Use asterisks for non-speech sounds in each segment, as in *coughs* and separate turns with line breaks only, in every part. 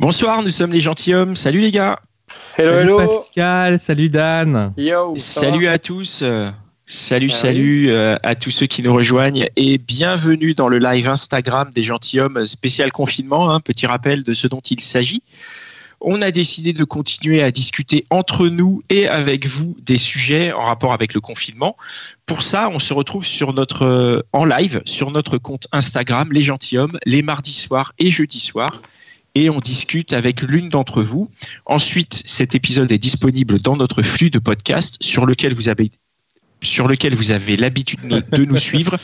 Bonsoir, nous sommes les gentilshommes. Salut les gars.
Hello,
salut
hello.
Pascal, salut Dan.
Yo,
Salut à tous. Salut,
Ah
salut euh, à tous ceux qui nous rejoignent et bienvenue dans le live Instagram des gentilshommes spécial confinement. Un petit rappel de ce dont il s'agit. On a décidé de continuer à discuter entre nous et avec vous des sujets en rapport avec le confinement. Pour ça, on se retrouve sur notre euh, en live sur notre compte Instagram les gentilshommes les mardis soirs et jeudis soirs et on discute avec l'une d'entre vous. Ensuite, cet épisode est disponible dans notre flux de podcast sur lequel vous avez sur lequel vous avez l'habitude de nous suivre.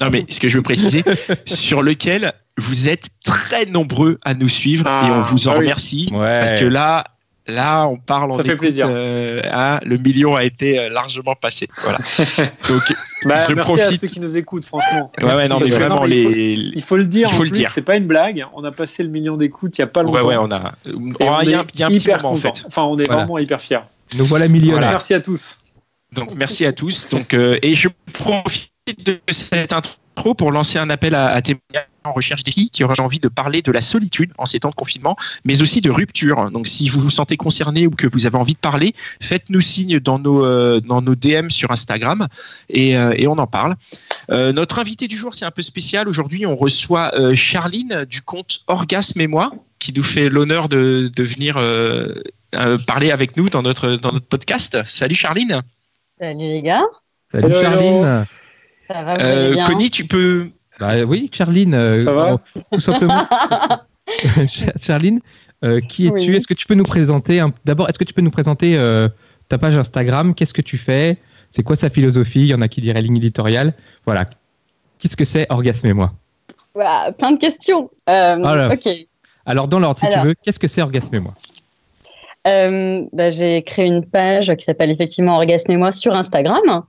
Non, mais ce que je veux préciser, sur lequel vous êtes très nombreux à nous suivre et on vous en
Ah oui.
remercie
Ouais.
parce que là, là, on parle, on
Ça fait
écoute,
plaisir.
euh, hein, le million a été euh, largement passé. Voilà. *laughs* Donc,
Bah,
je
merci à ceux qui nous écoutent, franchement.
ouais, ouais, non, mais
Parce que
vraiment
non, mais il faut-
les.
Il faut le dire,
Il faut
en
le
plus,
dire.
c'est pas une blague. On a passé le million d'écoutes il y a pas
Ouais,
longtemps.
ouais, on a.
Et
Oh,
on
Il y y a un petit
hyper
moment en
content.
fait.
Enfin, on est
Voilà.
vraiment hyper fiers.
Nous voilà millionnaires.
Merci à tous.
Donc merci à tous. Donc euh, et je profite de cette intro pour lancer un appel à, à témoignages en recherche des filles qui auraient envie de parler de la solitude en ces temps de confinement, mais aussi de rupture. Donc si vous vous sentez concerné ou que vous avez envie de parler, faites-nous signe dans nos euh, dans nos DM sur Instagram et, euh, et on en parle. Euh, notre invité du jour c'est un peu spécial. Aujourd'hui on reçoit euh, Charline du compte Orgasme et moi qui nous fait l'honneur de, de venir euh, euh, parler avec nous dans notre dans notre podcast. Salut Charline.
Salut les gars,
Salut
hello.
Charline.
Ça va, vous
Euh,
bien
Connie, tu peux.
Bah oui, Charline. euh,
Ça va
Tout simplement. *laughs* Char- Charline, euh, qui es-tu
Oui.
Est-ce que tu peux nous présenter un- D'abord, est-ce que tu peux nous présenter euh, ta page Instagram? Qu'est-ce que tu fais? C'est quoi sa philosophie? Il y en a qui diraient ligne éditoriale. Voilà. Qu'est-ce que c'est Orgasme et moi?
Ouah, Plein de questions. Euh,
Voilà.
Ok.
Alors, dans l'ordre, si
Alors.
tu veux, qu'est-ce que c'est Orgasme et moi?
Euh, bah, J'ai créé une page qui s'appelle effectivement Orgasme et moi sur Instagram.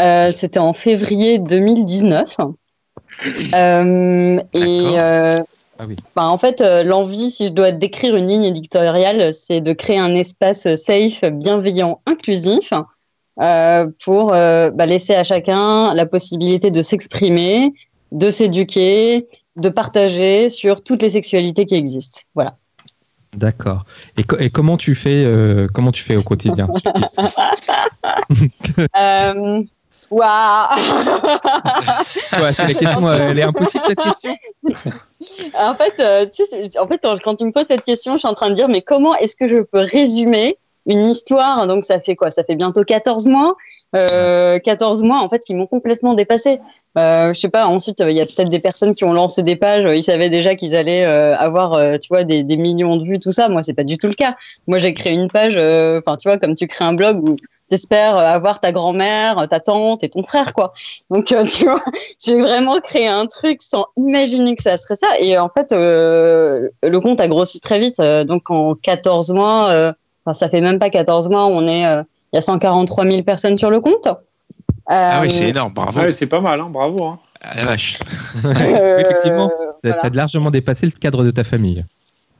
Euh, C'était en février 2019. Euh, et euh,
Ah oui.
bah, en fait, l'envie, si je dois décrire une ligne éditoriale, c'est de créer un espace safe, bienveillant, inclusif pour bah, laisser à chacun la possibilité de s'exprimer, de s'éduquer, de partager sur toutes les sexualités qui existent. Voilà.
D'accord. Et, co- et comment tu fais euh, Comment tu fais au quotidien *laughs* *laughs*
Euh, Waouh
Ouais, c'est la question. euh, elle est impossible cette question. *laughs*
En fait, euh, tu sais, en fait, quand tu me poses cette question, je suis en train de dire, mais comment est-ce que je peux résumer une histoire? Donc, ça fait quoi? Ça fait bientôt 14 mois. Euh, 14 mois, en fait, qui m'ont complètement dépassé. Euh, je sais pas. Ensuite, euh, il y a peut-être des personnes qui ont lancé des pages. Ils savaient déjà qu'ils allaient euh, avoir, tu vois, des, des millions de vues, tout ça. Moi, c'est pas du tout le cas. Moi, j'ai créé une page. Enfin, tu vois, comme tu crées un blog où t'espères euh, avoir ta grand-mère, ta tante et ton frère, quoi. Donc, euh, *laughs* tu vois, j'ai vraiment créé un truc sans imaginer que ça serait ça. Et en fait, euh, le compte a grossi très vite. Euh, donc, en 14 mois, euh, enfin, ça fait même pas 14 mois, on est, euh, il y a 143 000 personnes sur le compte.
Ah oui,
Euh,
c'est énorme, bravo.
Ouais, c'est pas mal, hein, bravo. hein.
Ah, la vache. *laughs*
euh,
Effectivement, Tu
voilà.
as largement dépassé le cadre de ta famille.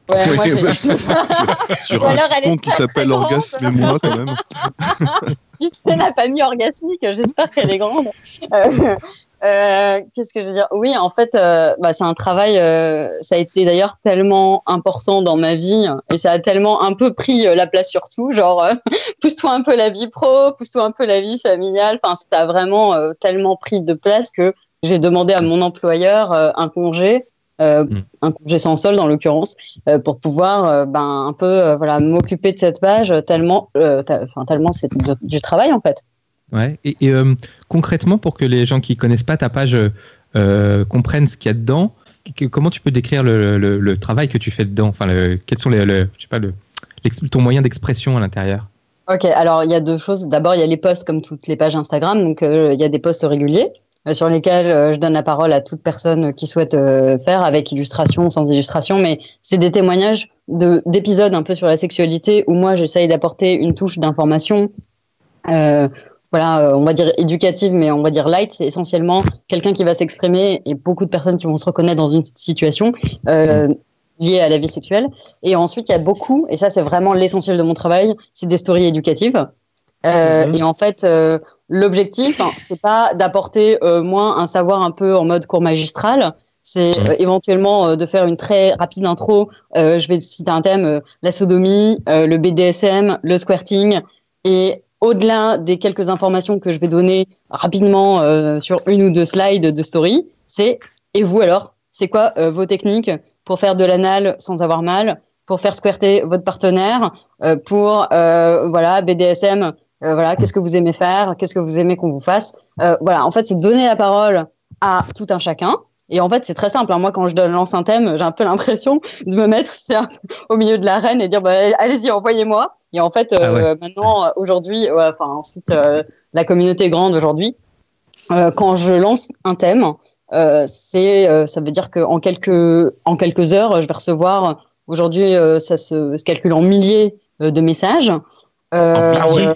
Ouais, moi,
Ouais. *laughs* Sur
Ou
un
alors,
compte qui s'appelle. Orgasme et moi quand même. *laughs*
si c'est la famille orgasmique, j'espère qu'elle est grande. Euh, euh, Qu'est-ce que je veux dire? Oui, en fait, euh, bah, c'est un travail. euh, ça a été d'ailleurs tellement important dans ma vie et ça a tellement un peu pris la place sur tout. Genre, *laughs* pousse-toi un peu la vie pro, pousse-toi un peu la vie familiale. Enfin, ça a vraiment tellement pris de place que j'ai demandé à mon employeur un congé. Euh,
Mm.
un congé sans solde en l'occurrence euh, pour pouvoir euh, ben un peu voilà m'occuper de cette page tellement tellement c'est du, du travail en fait
Ouais. Et, et, concrètement, pour que les gens qui connaissent pas ta page comprennent ce qu'il y a dedans, que- comment tu peux décrire le, le- le travail que tu fais dedans? Enfin, le- quels sont les, le- je sais pas, le, ton moyen d'expression à l'intérieur?
Ok, alors il y a deux choses. D'abord, il y a les posts comme toutes les pages Instagram, donc il y a des posts réguliers. Euh, sur lesquels euh, je donne la parole à toute personne qui souhaite euh, faire, avec illustration, sans illustration. Mais c'est des témoignages de d'épisodes un peu sur la sexualité où moi j'essaye d'apporter une touche d'information. Voilà, on va dire éducative, mais on va dire light. C'est essentiellement quelqu'un qui va s'exprimer et beaucoup de personnes qui vont se reconnaître dans une situation liée à la vie sexuelle. Et ensuite, il y a beaucoup, et ça c'est vraiment l'essentiel de mon travail, c'est des stories éducatives. Euh,
Mhm.
Et en fait, euh, l'objectif, hein, c'est pas d'apporter euh, moins un savoir un peu en mode cours magistral. C'est éventuellement de faire une très rapide intro. Je vais citer un thème la sodomie, le BDSM, le squirting, et au-delà des quelques informations que je vais donner rapidement sur une ou deux slides de story, c'est et vous alors, c'est quoi vos techniques pour faire de l'anal sans avoir mal, pour faire squirter votre partenaire, euh, pour euh, voilà BDSM, voilà qu'est-ce que vous aimez faire, qu'est-ce que vous aimez qu'on vous fasse, Euh, voilà en fait c'est donner la parole à tout un chacun. Et en fait, c'est très simple. hein. Moi, quand je lance un thème, j'ai un peu l'impression de me mettre au milieu de l'arène et dire bah, allez-y, envoyez-moi. Et en fait, euh,
Ah
maintenant, euh, aujourd'hui, ouais, enfin ensuite, euh, la communauté est grande aujourd'hui. Euh, quand je lance un thème, euh, c'est, euh, ça veut dire qu'en quelques, en quelques heures, je vais recevoir. Aujourd'hui, euh, ça se, se calcule en milliers euh, de messages. Euh,
Ah.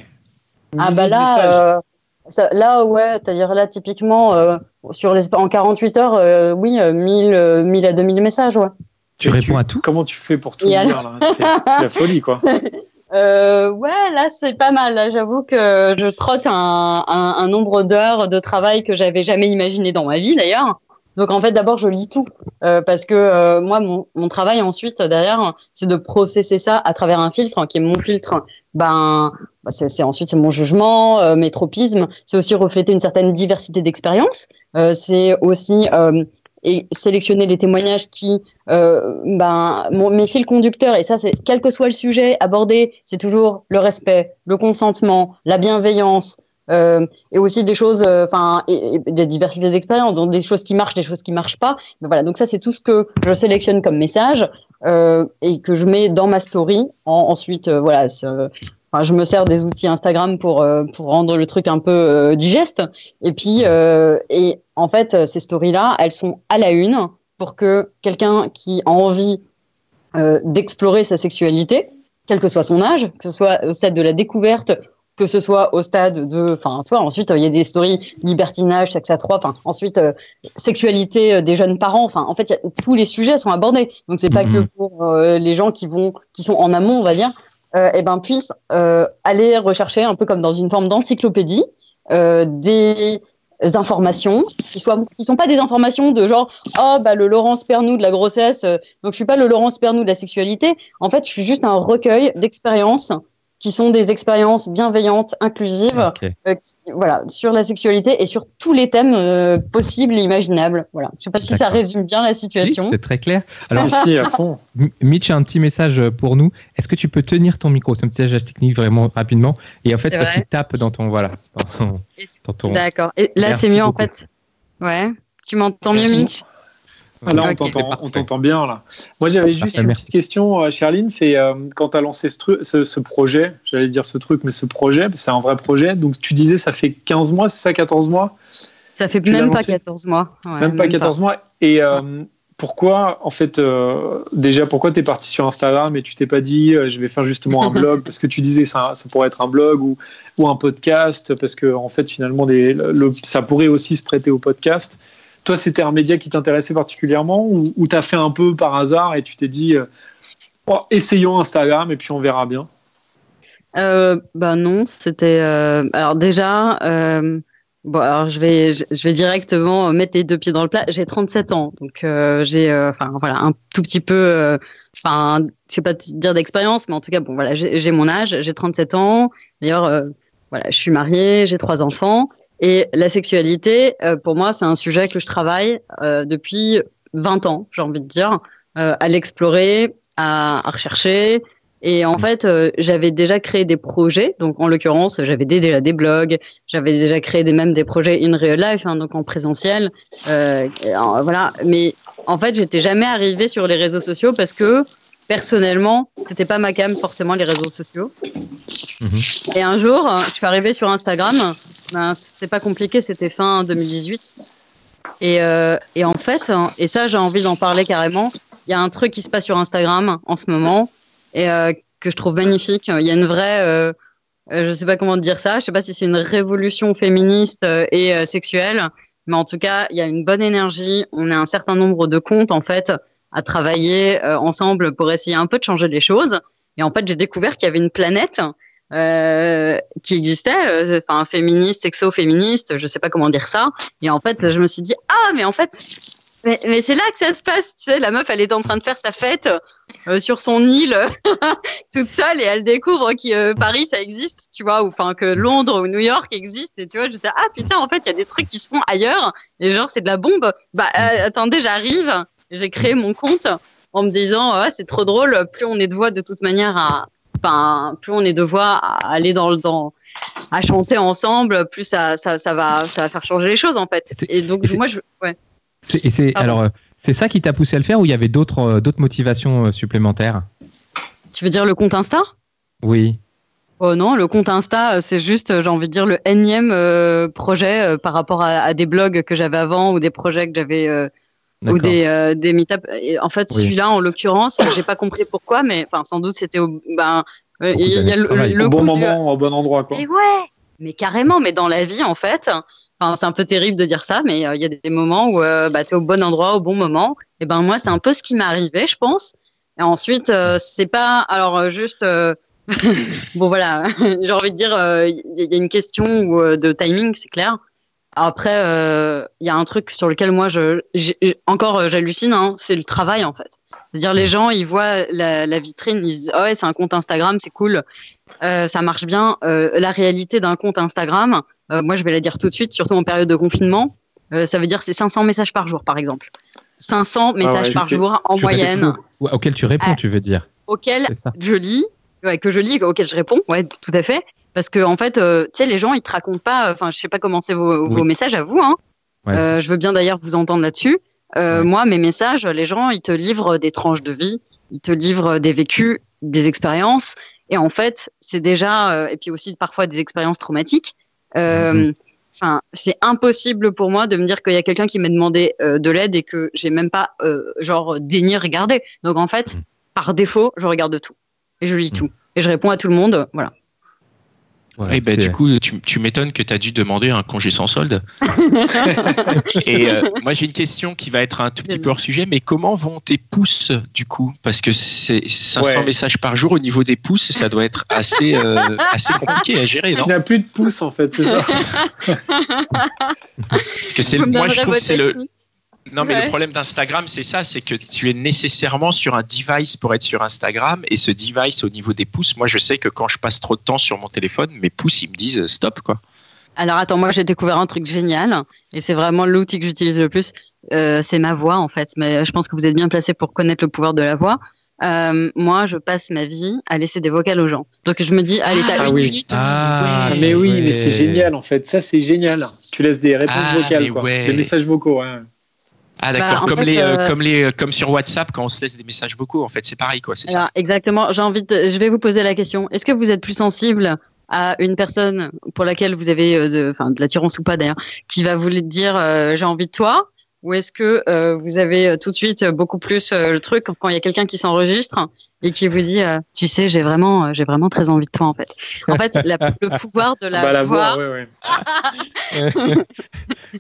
Ah bah là, euh, ça- là ouais, c'est-à-dire là typiquement euh, sur les en 48 heures, euh, oui, euh, 1000, euh, 1000 à 2000 messages, ouais.
Tu
Et
réponds à tout
Comment tu fais pour tout lire
alors
là? C'est la folie, quoi. *laughs*
Euh, ouais, là c'est pas mal. Là, j'avoue que je trotte un, un, un nombre d'heures de travail que j'avais jamais imaginé dans ma vie d'ailleurs. Donc en fait, d'abord je lis tout euh, parce que euh, moi mon, travail ensuite derrière, c'est de processer ça à travers un filtre hein, qui est mon filtre. Ben, bah, c'est ensuite c'est mon jugement, euh, mes tropismes. C'est aussi refléter une certaine diversité d'expériences. C'est aussi et sélectionner les témoignages qui ben, mes fils conducteurs, et ça, c'est quel que soit le sujet abordé, c'est toujours le respect, le consentement, la bienveillance, euh, et aussi des choses, euh, enfin, des diversités d'expériences, donc des choses qui marchent, des choses qui marchent pas. Mais voilà, donc ça, c'est tout ce que je sélectionne comme message euh, et que je mets dans ma story. En- ensuite, voilà, je me sers des outils Instagram pour pour rendre le truc un peu digeste. Et puis, et en fait, ces stories-là, elles sont à la une pour que quelqu'un qui a envie d'explorer sa sexualité, quel que soit son âge, que ce soit au stade de la découverte, que ce soit au stade de, enfin, toi, ensuite, il y a des stories libertinage, sexe à trois, enfin, ensuite, euh, sexualité euh, des jeunes parents, enfin, en fait, y a- tous les sujets sont abordés. Donc, c'est pas
Mhm.
que pour euh, les gens qui vont, qui sont en amont, on va dire, euh, eh ben, puissent euh, aller rechercher un peu comme dans une forme d'encyclopédie euh, des informations qui soient qui sont pas des informations de genre oh bah le Laurence Pernou de la grossesse euh, donc je suis pas le Laurence Pernou de la sexualité en fait je suis juste un recueil d'expériences qui sont des expériences bienveillantes inclusives euh, qui- voilà sur la sexualité et sur tous les thèmes euh, possibles et imaginables voilà je sais pas si ça résume bien la
Si,
situation
C'est très clair.
Alors, si, à fond.
Mitch a un petit message pour nous. Est-ce que tu peux tenir ton micro? C'est un petit message technique vraiment rapidement. Et en fait, parce qu'il tape dans ton. Voilà. Dans ton, dans ton-
d'accord et là c'est mieux en fait ouais tu m'entends mieux. Mitch?
Ah, là, on t'entend- bien, là. Moi, j'avais juste une
merci.
petite question, euh, Charline. C'est euh, quand tu as lancé ce, ce, ce projet, j'allais dire ce truc, mais ce projet, c'est un vrai projet. Donc, tu disais, ça fait 15 mois, c'est ça, 14 mois?
Ça fait
Tu
même pas
lancé?
14 mois Ouais,
Même pas 14 mois. Et euh, pourquoi, en fait, euh, déjà, pourquoi tu es parti sur Instagram et tu t'es pas dit, euh, je vais faire justement un *laughs* blog Parce que tu disais, ça, ça pourrait être un blog ou, ou un podcast, parce que, en fait, finalement, des, le- ça pourrait aussi se prêter au podcast. Toi, c'était un média qui t'intéressait particulièrement ou, ou tu as fait un peu par hasard et tu t'es dit, euh, Oh, essayons Instagram et puis on verra bien?
Euh, bah non, c'était. euh, alors déjà, euh, je vais, directement mettre les deux pieds dans le plat. J'ai 37 ans, donc j'ai, voilà, un tout petit peu, enfin, je sais pas te dire d'expérience, mais en tout cas, voilà, j'ai mon âge, j'ai 37 ans. D'ailleurs, voilà, je suis mariée, j'ai trois enfants, et la sexualité, euh, pour moi, c'est un sujet que je travaille euh, depuis 20 ans, j'ai envie de dire, euh, à l'explorer, à, à rechercher. Et en fait, euh, j'avais déjà créé des projets. Donc, en l'occurrence, j'avais déjà des blogs, j'avais déjà créé des, même des projets in real life, hein, donc en présentiel. Euh, et, euh, voilà. Mais en fait, j'étais jamais arrivée sur les réseaux sociaux parce que personnellement, c'était pas ma cam forcément les réseaux sociaux.
Mhm.
Et un jour, je suis arrivée sur Instagram Ben, c'était pas compliqué, c'était fin 2018. Et, euh, et en fait, hein, et ça, j'ai envie d'en parler carrément. Il y a un truc qui se passe sur Instagram en ce moment et euh, que je trouve magnifique. Il y a une vraie, euh, euh, je sais pas comment dire ça, je sais pas si c'est une révolution féministe et sexuelle, mais en tout cas, il y a une bonne énergie. On a un certain nombre de comptes en fait à travailler euh, ensemble pour essayer un peu de changer les choses. Et en fait, j'ai découvert qu'il y avait une planète euh, qui existait, euh, enfin féministe, sexo-féministe, je sais pas comment dire ça. Et en fait, je me suis dit ah mais en fait, mais, c'est là que ça se passe. Tu sais, la meuf, elle est en train de faire sa fête sur son île *laughs* toute seule et elle découvre que Paris ça existe, tu vois, ou enfin que Londres ou New York existe. Et tu vois, j'étais ah putain, en fait, il y a des trucs qui se font ailleurs. Et genre c'est de la bombe. Bah attendez, j'arrive. J'ai créé mon compte en me disant ah, c'est trop drôle. Plus on est de voix de toute manière à enfin, plus on est de voix à aller dans le dans à chanter ensemble, plus ça, ça, ça va ça va faire changer les choses en fait.
C'est-
Et donc
et
moi je ouais.
Et c'est alors euh, c'est ça qui t'a poussé à le faire ou il y avait d'autres euh, d'autres motivations euh, supplémentaires?
Tu veux dire le compte Insta?
Oui.
Oh non, le compte Insta, c'est juste, j'ai envie de dire, le énième euh, projet euh, par rapport à, à des blogs que j'avais avant ou des projets que j'avais euh, ou des, euh, des meet-up. Et en fait,
Oui.
celui-là, en l'occurrence, *coughs* j'ai pas compris pourquoi, mais enfin, sans doute c'était au. Ben, euh, il y a le,
Au bon
du-
moment, au bon endroit, quoi.
Mais ouais, mais carrément, mais dans la vie, en fait, enfin, c'est un peu terrible de dire ça, mais euh, il y a des moments où euh, bah, tu es au bon endroit, au bon moment. Et ben moi, c'est un peu ce qui m'est arrivé, je pense. Et ensuite, euh, c'est pas. Alors, juste. euh, *laughs* bon, voilà, *laughs* j'ai envie de dire, il y, a une question de timing, c'est clair. Après, euh, il y a un truc sur lequel moi, je, encore, euh, j'hallucine, hein, c'est le travail, en fait. C'est-à-dire, les gens, ils voient la, la vitrine, ils se disent, oh ouais, c'est un compte Instagram, c'est cool, euh, ça marche bien. Euh, la réalité d'un compte Instagram, euh, moi, je vais la dire tout de suite, surtout en période de confinement, euh, ça veut dire c'est 500 messages par jour, par exemple. 500 messages
ouais,
par jour en moyenne,
auquel tu réponds,
Ah.
tu veux dire ça.
je lis, ouais, que je lis, auxquels je réponds, ouais, tout à fait. Parce que en fait, euh, tu sais, les gens, ils te racontent pas. Enfin, je sais pas comment c'est vos,
Oui.
vos messages à vous. Hein.
Ouais.
Euh, je veux bien d'ailleurs vous entendre là-dessus. Euh,
Ouais.
Moi, mes messages, les gens, ils te livrent des tranches de vie, ils te livrent des vécus, des expériences. Et en fait, c'est déjà, euh, et puis aussi parfois des expériences traumatiques. Euh,
Mhm.
Enfin, c'est impossible pour moi de me dire qu'il y a quelqu'un qui m'a demandé euh, de l'aide et que j'ai même pas, euh, genre, daigné regarder. Donc en fait,
Mhm.
par défaut, je regarde tout et je lis
Mhm.
tout et je réponds à tout le monde. Voilà.
Et ben,
c'est-
du coup, tu, tu m'étonnes que tu as dû demander un congé sans solde. *laughs* Et euh, moi, j'ai une question qui va être un tout petit peu hors sujet, mais comment vont tes pouces du coup? Parce que c'est 500
Ouais.
messages par jour au niveau des pouces, ça doit être assez, euh, *laughs* assez compliqué à gérer, non?
Tu n'as plus de pouce, en fait, c'est ça.
Parce que c'est moi, je trouve que c'est le. Non, mais
Ouais.
le problème d'Instagram, c'est ça, c'est que tu es nécessairement sur un device pour être sur Instagram, et ce device au niveau des pouces, moi, je sais que quand je passe trop de temps sur mon téléphone, mes pouces, ils me disent euh, stop, quoi.
Alors attends, moi j'ai découvert un truc génial et c'est vraiment l'outil que j'utilise le plus. Euh, c'est ma voix en fait, mais je pense que vous êtes bien placé pour connaître le pouvoir de la voix. Euh, moi, je passe ma vie à laisser des vocales aux gens. Donc je me dis, allez, t'as
Ah
une
oui.
minute.
Ah,
mais oui, mais c'est génial, en fait. Ça, c'est génial. Tu laisses des réponses
Ah,
vocales, quoi.
ouais.
Des messages vocaux, ouais.
Ah,
Bah,
d'accord,
en
comme,
fait,
les, euh,
euh,
comme, les, euh, comme sur WhatsApp, quand on se laisse des messages vocaux, en fait, c'est pareil, quoi, c'est ça.
Exactement. J'ai envie de, je vais vous poser la question. Est-ce que vous êtes plus sensible à une personne pour laquelle vous avez de, enfin, de l'attirance ou pas d'ailleurs, qui va vous dire euh, j'ai envie de toi, ou est-ce que euh, vous avez tout de suite beaucoup plus euh, le truc quand il y a quelqu'un qui s'enregistre et qui vous dit euh, tu sais j'ai vraiment j'ai vraiment très envie de toi en fait. En fait, la- le *laughs* pouvoir de la,
bah, la
voix.
voix, ouais, ouais. *laughs*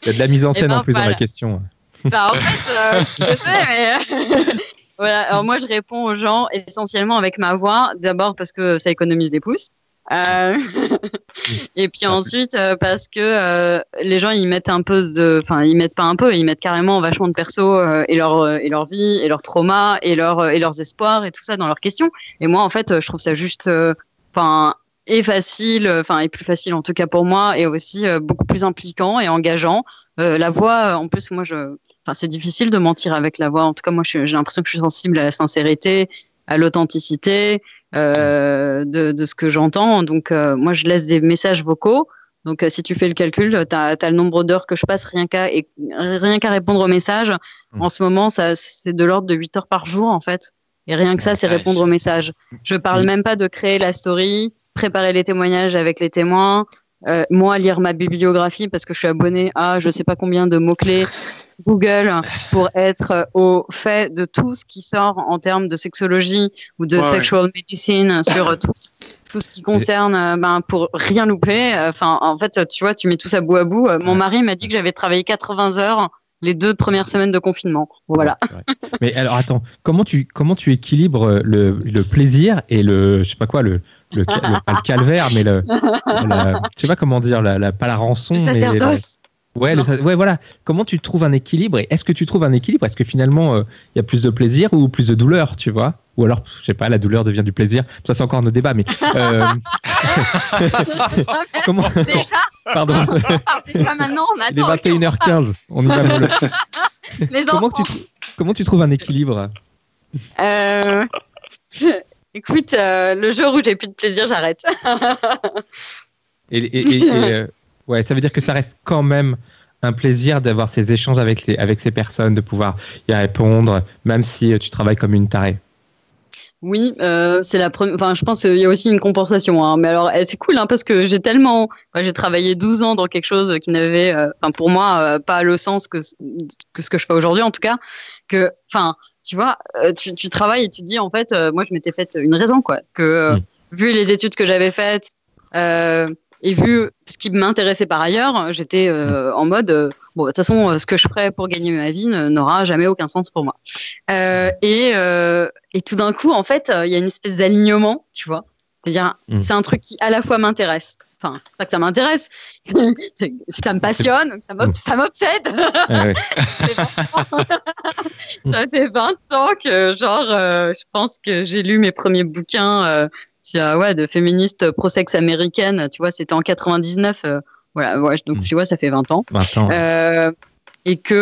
Il y a de la mise en
Eh
scène
ben,
en plus dans
voilà.
la question.
Bah, en fait, euh, je sais, mais *laughs* voilà. Alors moi, je réponds aux gens essentiellement avec ma voix. D'abord parce que ça économise des pouces. Euh, *laughs* et puis ensuite euh, parce que euh, les gens ils mettent un peu de, enfin ils mettent pas un peu, ils mettent carrément vachement de perso euh, et leur euh, et leur vie et leur trauma et leur euh, et leurs espoirs et tout ça dans leurs questions. Et moi en fait, euh, je trouve ça juste, euh, enfin et facile, euh, enfin et plus facile en tout cas pour moi et aussi euh, beaucoup plus impliquant et engageant. Euh, la voix, en plus moi je Enfin, c'est difficile de mentir avec la voix. En tout cas, moi, j'ai l'impression que je suis sensible à la sincérité, à l'authenticité euh, de, de ce que j'entends. Donc, euh, moi, je laisse des messages vocaux. Donc, euh, si tu fais le calcul, tu as, le nombre d'heures que je passe rien qu'à rien qu'à répondre aux messages.
Mm.
En ce moment, ça, c'est de l'ordre de 8 heures par jour, en fait. Et rien que ça, c'est répondre aux messages. Je parle
Oui.
même pas de créer la story, préparer les témoignages avec les témoins, euh, moi lire ma bibliographie parce que je suis abonné à je sais pas combien de mots-clés *laughs* Google pour être au fait de tout ce qui sort en termes de sexologie ou de
Ouais, ouais.
sexual medicine sur *laughs* tout, tout ce qui concerne, euh, ben, pour rien louper. Enfin, en fait, tu vois, tu mets tout ça bout à bout. Euh, Mon mari m'a dit que j'avais travaillé 80 heures les deux premières semaines de confinement. Voilà.
Mais alors attends, comment tu comment tu équilibres euh, le, le plaisir et le je sais pas quoi le le, le- pas le calvaire mais le la- je sais pas comment dire la, la- pas la rançon
Le
mais la-
sacerdoce.
ouais le sa- ouais voilà comment tu trouves un équilibre et est-ce que tu trouves un équilibre? Est-ce que finalement euh, il y a plus de plaisir ou plus de douleur tu vois? Ou alors je sais pas la douleur devient du plaisir ça c'est encore nos débats mais euh, *laughs* comment
Déjà,
pardon *laughs*
déjà maintenant, on
il est
attend.
21h15 on y va mollo. *laughs*
Les
comment
enfants.
tu comment tu trouves un équilibre?
Euh, Écoute, euh, le jour où j'ai plus de plaisir, j'arrête. *laughs*
Et, et- et- *laughs* et, euh, ouais, ça veut dire que ça reste quand même un plaisir d'avoir ces échanges avec, les, avec ces personnes, de pouvoir y répondre, même si euh, tu travailles comme une tarée.
Oui, euh, c'est la première. Enfin, je pense qu'il y a aussi une compensation. Hein. Mais alors, eh, c'est cool hein, parce que j'ai tellement. enfin, j'ai travaillé 12 ans dans quelque chose qui n'avait, euh, enfin, pour moi, euh, pas le sens que, que ce que je fais aujourd'hui, en tout cas. Que, enfin, tu vois, euh, tu, tu travailles et tu te dis, en fait, euh, moi, je m'étais faite une raison, quoi. Que, euh,
Mm.
vu les études que j'avais faites et vu ce qui m'intéressait par ailleurs, j'étais euh, en mode, bon, de toute façon, ce que je ferais pour gagner ma vie n'aura jamais aucun sens pour moi. Euh, et, euh, et tout d'un coup, en fait, il y a une espèce d'alignement, tu vois. C'est-à-dire,
Mm.
c'est un truc qui à la fois m'intéresse. Enfin, pas que ça m'intéresse, *laughs* ça me passionne, ça m'ob-
Mm.
ça m'obsède.
Ah. *laughs*
ça fait 20 ans que, genre, euh, je pense que j'ai lu mes premiers bouquins euh, euh, ouais, de féministes pro-sexe américaines. Tu vois, c'était en 99. euh, voilà, ouais, donc
Mm.
tu vois, ça fait 20 ans.
Maintenant,
Euh, et que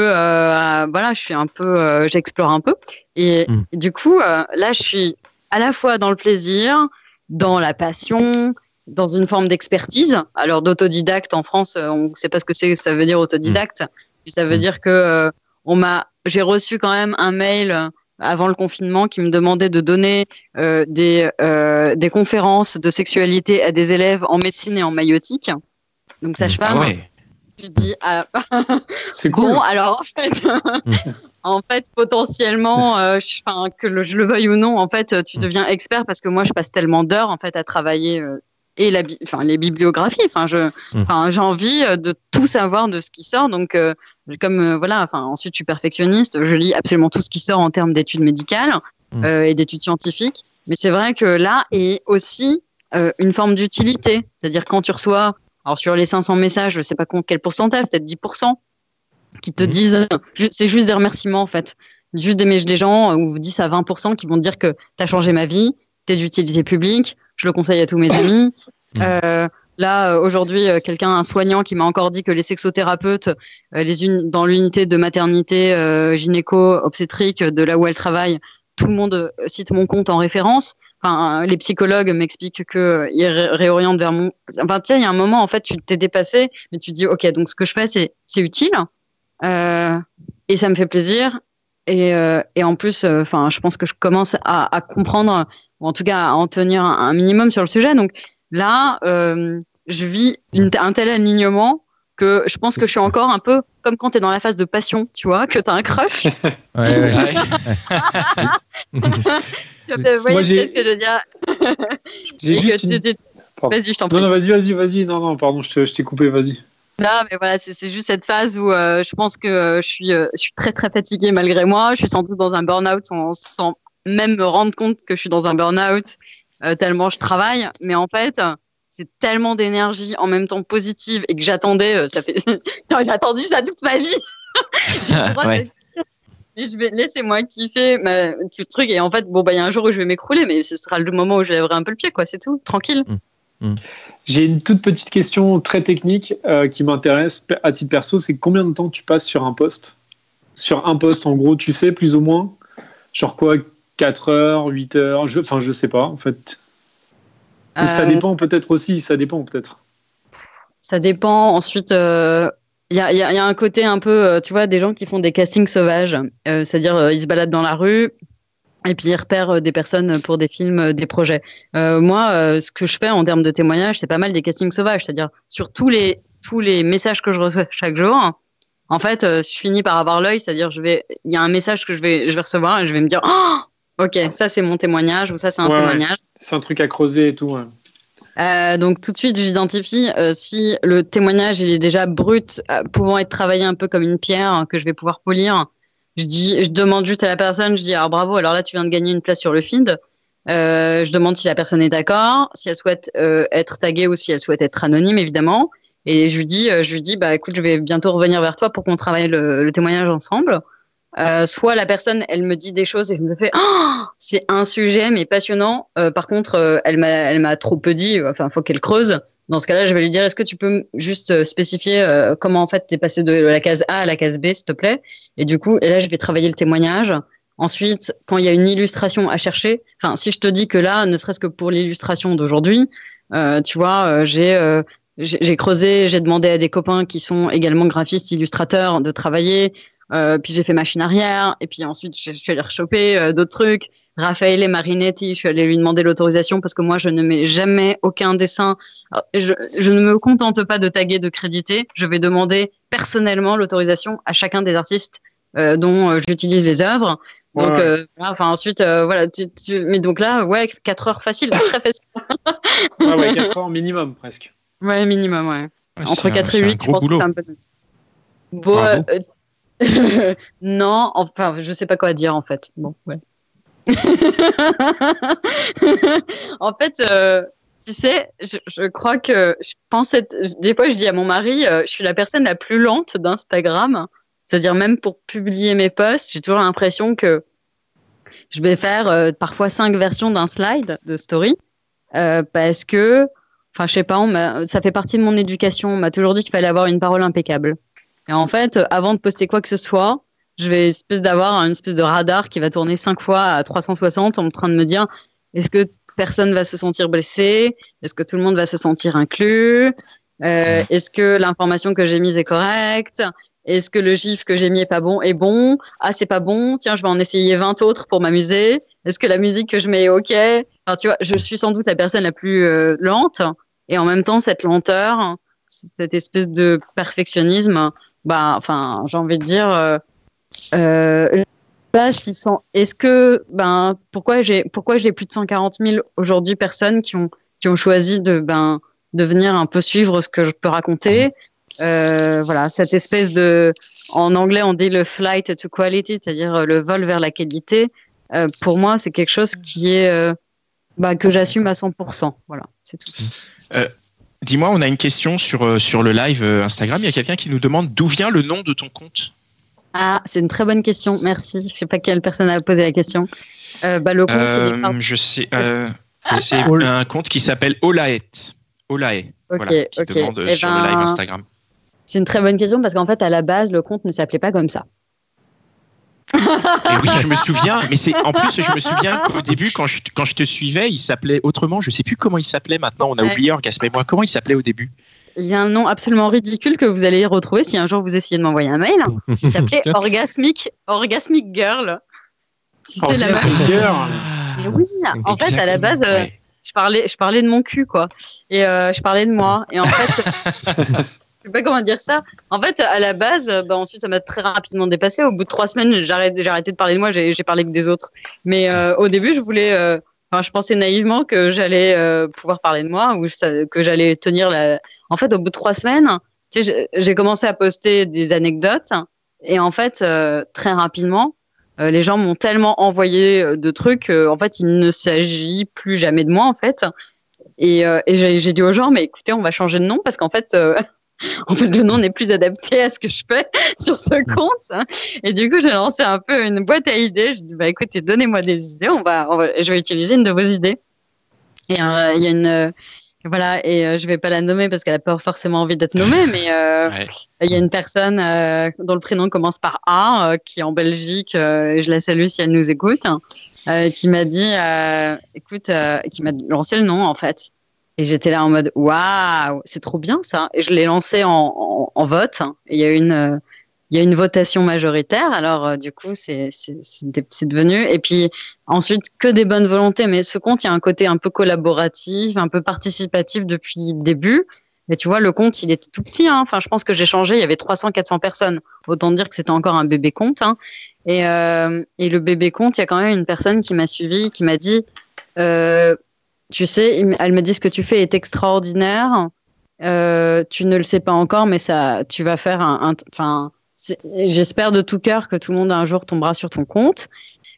voilà, je suis un peu, j'explore un peu. Et,
Mm.
et du coup, là, je suis à la fois dans le plaisir, dans la passion, dans une forme d'expertise. Alors d'autodidacte en France, on ne sait pas ce que c'est, ça veut dire autodidacte, ça veut
Mm.
dire que on m'a, j'ai reçu quand même un mail euh, avant le confinement qui me demandait de donner euh, des, euh, des conférences de sexualité à des élèves en médecine et en maïotique. Donc sage-femme,
Ah ouais.
je dis ah, *laughs*
C'est cool.
Bon, alors en fait, *laughs* en fait potentiellement, euh, je- que le- je le veuille ou non, en fait, tu
Mm.
deviens expert parce que moi, je passe tellement d'heures en fait à travailler euh, et la, bi- enfin, les bibliographies. Enfin, je,
Mm.
enfin, j'ai envie de tout savoir de ce qui sort. Donc, euh, comme euh, voilà, enfin, ensuite, je suis perfectionniste. Je lis absolument tout ce qui sort en termes d'études médicales
Mm.
euh, et d'études scientifiques. Mais c'est vrai que là est aussi euh, une forme d'utilité, c'est-à-dire quand tu reçois alors sur les 500 messages, je sais pas quel pourcentage, peut-être 10%, qui te
Mhm.
disent, c'est juste des remerciements en fait, juste des, des gens, ou 10 à 20% qui vont te dire que tu as changé ma vie, tu es d'utilité publique, je le conseille à tous mes *coughs* amis.
Mhm.
Là, euh, aujourd'hui, euh, quelqu'un, un soignant qui m'a encore dit que les sexothérapeutes, euh, les dans l'unité de maternité gynéco-obstétrique de là où elle travaille, tout le monde cite mon compte en référence. Enfin, les psychologues m'expliquent que ils ré- réorientent vers mon. Enfin, tiens, il y a un moment, en fait, tu t'es dépassé, mais tu te dis, ok, donc ce que je fais, c'est utile, et ça me fait plaisir. Et, et en plus, je pense que je commence à, à comprendre, ou en tout cas à en tenir un, un minimum sur le sujet. Donc là, euh, je vis une- un tel alignement que je pense que je suis encore un peu comme quand tu es dans la phase de passion, tu vois, que tu as un crush. *laughs*
ouais, ouais.
Ouais. *laughs*
Vous voyez
Moi, j'ai-
ce que je veux dire *laughs*
J'ai juste une-
tu-. Vas-y, je t'en prie.
Non, non, vas-y, vas-y, vas-y. Non, non, pardon, je t'ai coupé, vas-y.
Non, mais voilà, c'est c'est juste cette phase où euh, je pense que euh, je, suis, euh, je suis très très fatiguée malgré moi. Je suis sans doute dans un burn-out sans, sans même me rendre compte que je suis dans un burn-out euh, tellement je travaille. Mais en fait, euh, c'est tellement d'énergie en même temps positive et que j'attendais. euh, ça fait, *laughs* j'ai attendu ça toute ma vie. *laughs*
Ouais.
je vais laisser-moi kiffer ma petit truc et en fait bon bah il y a un jour où je vais m'écrouler mais ce sera le moment où je lèverai un peu le pied quoi c'est tout tranquille
J'ai une toute petite question très technique euh, qui m'intéresse à titre perso, c'est combien de temps tu passes sur un poste? Sur un poste, en gros, tu sais, plus ou moins? Genre quoi 4 heures, 8 heures je, Enfin, je sais pas, en fait. Ou ça
Euh,
dépend peut-être aussi, ça dépend peut-être.
Ça dépend. Ensuite, euh, il y, a, il y a- il y a un côté un peu, euh, tu vois, des gens qui font des castings sauvages. Euh, C'est-à-dire, euh, ils se baladent dans la rue, et puis ils repèrent euh, des personnes pour des films, euh, des projets. Euh, moi, euh, ce que je fais en termes de témoignages, c'est pas mal des castings sauvages, c'est-à-dire sur tous les tous les messages que je reçois chaque jour. En fait, euh, je finis par avoir l'œil, c'est-à-dire je vais, il y a un message que je vais, je vais recevoir et je vais me dire, oh, ok, ça c'est mon témoignage ou ça c'est un
Ouais, ouais.
témoignage.
C'est un truc à creuser et tout. ouais.
Euh, donc tout de suite, j'identifie euh, si le témoignage il est déjà brut, euh, pouvant être travaillé un peu comme une pierre hein, que je vais pouvoir polir. Je dis, je demande juste à la personne, je dis alors bravo, alors là tu viens de gagner une place sur le feed. Je demande si la personne est d'accord, si elle souhaite être taguée ou si elle souhaite être anonyme évidemment. Et je lui dis, je lui dis bah écoute, je vais bientôt revenir vers toi pour qu'on travaille le, le témoignage ensemble. Euh, soit la personne, elle me dit des choses et je me fais, oh, c'est un sujet mais passionnant. Euh, par contre, euh, elle m'a, trop peu dit. Enfin, faut qu'elle creuse. Dans ce cas-là, je vais lui dire, est-ce que tu peux juste spécifier comment en fait t'es passé de la case A à la case B, s'il te plaît? Et du coup, et là, je vais travailler le témoignage. Ensuite, quand il y a une illustration à chercher, enfin, si je te dis que là, ne serait-ce que pour l'illustration d'aujourd'hui, tu vois, j'ai creusé, j'ai demandé à des copains qui sont également graphistes, illustrateurs, de travailler. Euh, puis j'ai fait machine arrière, et puis ensuite je je suis allée rechoper euh, d'autres trucs. Raffaele Marinetti, je suis allée lui demander l'autorisation parce que moi je ne mets jamais aucun dessin. Alors, Je, je ne me contente pas de taguer, de créditer. Je vais demander personnellement l'autorisation à chacun des artistes euh, dont euh, j'utilise les œuvres. Donc,
Ouais.
euh, enfin ensuite, euh, voilà. Tu, tu- mais donc là, ouais, 4 heures facile, *laughs* très facile.
Ouais, ouais, 4 heures minimum presque.
Ouais, minimum, ouais.
Ouais,
Entre
c'est un-
4
c'est
et
un
8, je pense
boulot.
que c'est un peu. Bon, euh, non, enfin, je sais pas quoi dire en fait. Bon, ouais. *laughs* en fait, euh, tu sais, je, crois que je pense. Des fois, je dis à mon mari, euh, je suis la personne la plus lente d'Instagram. C'est-à-dire, même pour publier mes posts, j'ai toujours l'impression que je vais faire euh, parfois cinq versions d'un slide de story parce que, enfin, je sais pas, ça fait partie de mon éducation. On m'a toujours dit qu'il fallait avoir une parole impeccable. Et en fait, euh, avant de poster quoi que ce soit, je vais espèce d'avoir une espèce de radar qui va tourner cinq fois à 360 en train de me dire est-ce que personne va se sentir blessé? Est-ce que tout le monde va se sentir inclus? Euh, Est-ce que l'information que j'ai mise est correcte? Est-ce que le gif que j'ai mis est pas bon est bon? Ah, c'est pas bon. Tiens, je vais en essayer 20 autres pour m'amuser. Est-ce que la musique que je mets est OK? Enfin, tu vois, je suis sans doute la personne la plus euh, lente. Et en même temps cette lenteur, cette espèce de perfectionnisme, bah, enfin, j'ai envie de dire, euh, euh, pas s'ils sont- Est-ce que, ben, pourquoi j'ai, pourquoi j'ai plus de 140 000 aujourd'hui personnes qui ont, qui ont choisi de, ben, de venir un peu suivre ce que je peux raconter? Euh, voilà, cette espèce de, en anglais on dit le flight to quality, c'est-à-dire le vol vers la qualité. Euh, pour moi, c'est quelque chose qui est, euh, bah, que j'assume à 100%. Voilà, c'est tout.
Dis-moi, on a une question sur, euh, sur le live euh, Instagram. Il y a quelqu'un qui nous demande d'où vient le nom de ton compte?
Ah, c'est une très bonne question. Merci. Je sais pas quelle personne a posé la question. Euh, bah, le compte, c'est
Euh, je sais. euh, c'est
Ol-
un compte qui s'appelle Olaet. Olae.
Ok,
voilà, qui demande
Eh
sur
ben,
le live Instagram.
C'est une très bonne question parce qu'en fait, à la base, le compte ne s'appelait pas comme ça.
Et oui, je me souviens, mais c'est en plus, je me souviens qu'au début, quand je, quand je te suivais, il s'appelait autrement. Je sais plus comment il s'appelait maintenant. On a
Ouais.
oublié, Orgasme et moi. Comment il s'appelait au début?
Il y a un nom absolument ridicule que vous allez retrouver si un jour vous essayez de m'envoyer un mail. Il s'appelait *laughs* Orgasmic, Orgasmic Girl. Tu sais, la
Girl.
Et oui, en fait, à la base, euh,
Ouais.
je parlais, je parlais de mon cul, quoi. Et euh, je parlais de moi. Et en fait, *laughs* sais pas comment dire ça. En fait, à la base, euh, bah, ensuite, ça m'a très rapidement dépassé. Au bout de trois semaines, j'ai arrêté, de parler de moi, j'ai parlé que des autres. Mais euh, au début, je voulais, euh, enfin, je pensais naïvement que j'allais euh, pouvoir parler de moi ou que j'allais tenir la. En fait, au bout de trois semaines, tu sais, j'ai- commencé à poster des anecdotes et en fait, très rapidement, les gens m'ont tellement envoyé de trucs, en fait, il ne s'agit plus jamais de moi, en fait. Et, euh, et j'ai j'ai dit aux gens, mais écoutez, on va changer de nom parce qu'en fait, euh, en fait, le nom n'est plus adapté à ce que je fais *laughs* sur ce compte. hein. Et du coup, j'ai lancé un peu une boîte à idées. Je dis, bah écoutez, donnez-moi des idées, on va, on va- je vais utiliser une de vos idées. Et euh, il y a une, euh, voilà, et euh, je vais pas la nommer parce qu'elle a pas forcément envie d'être nommée, *laughs* mais euh,
Ouais.
il y a une personne euh, dont le prénom commence par A, euh, qui est en Belgique, euh, et je la salue si elle nous écoute, euh, qui m'a dit, euh, écoute, euh, qui m'a lancé le nom en fait. Et j'étais là en mode, waouh, c'est trop bien ça. Et je l'ai lancé en, en, en vote. Il y a une, il y a une votation majoritaire. Alors, euh, du coup, c'est devenu. Et puis, ensuite, que des bonnes volontés. Mais ce compte, il y a un côté un peu collaboratif, un peu participatif depuis le début. Et tu vois, le compte, il était tout petit. hein. Enfin, je pense que j'ai changé, il y avait 300, 400 personnes. Autant dire que c'était encore un bébé compte. hein. Et, euh, et le bébé compte, il y a quand même une personne qui m'a suivi, qui m'a dit, euh, tu sais, elle me dit ce que tu fais est extraordinaire. Euh, tu ne le sais pas encore, mais ça, tu vas faire un. Enfin, j'espère de tout cœur que tout le monde un jour tombera sur ton compte.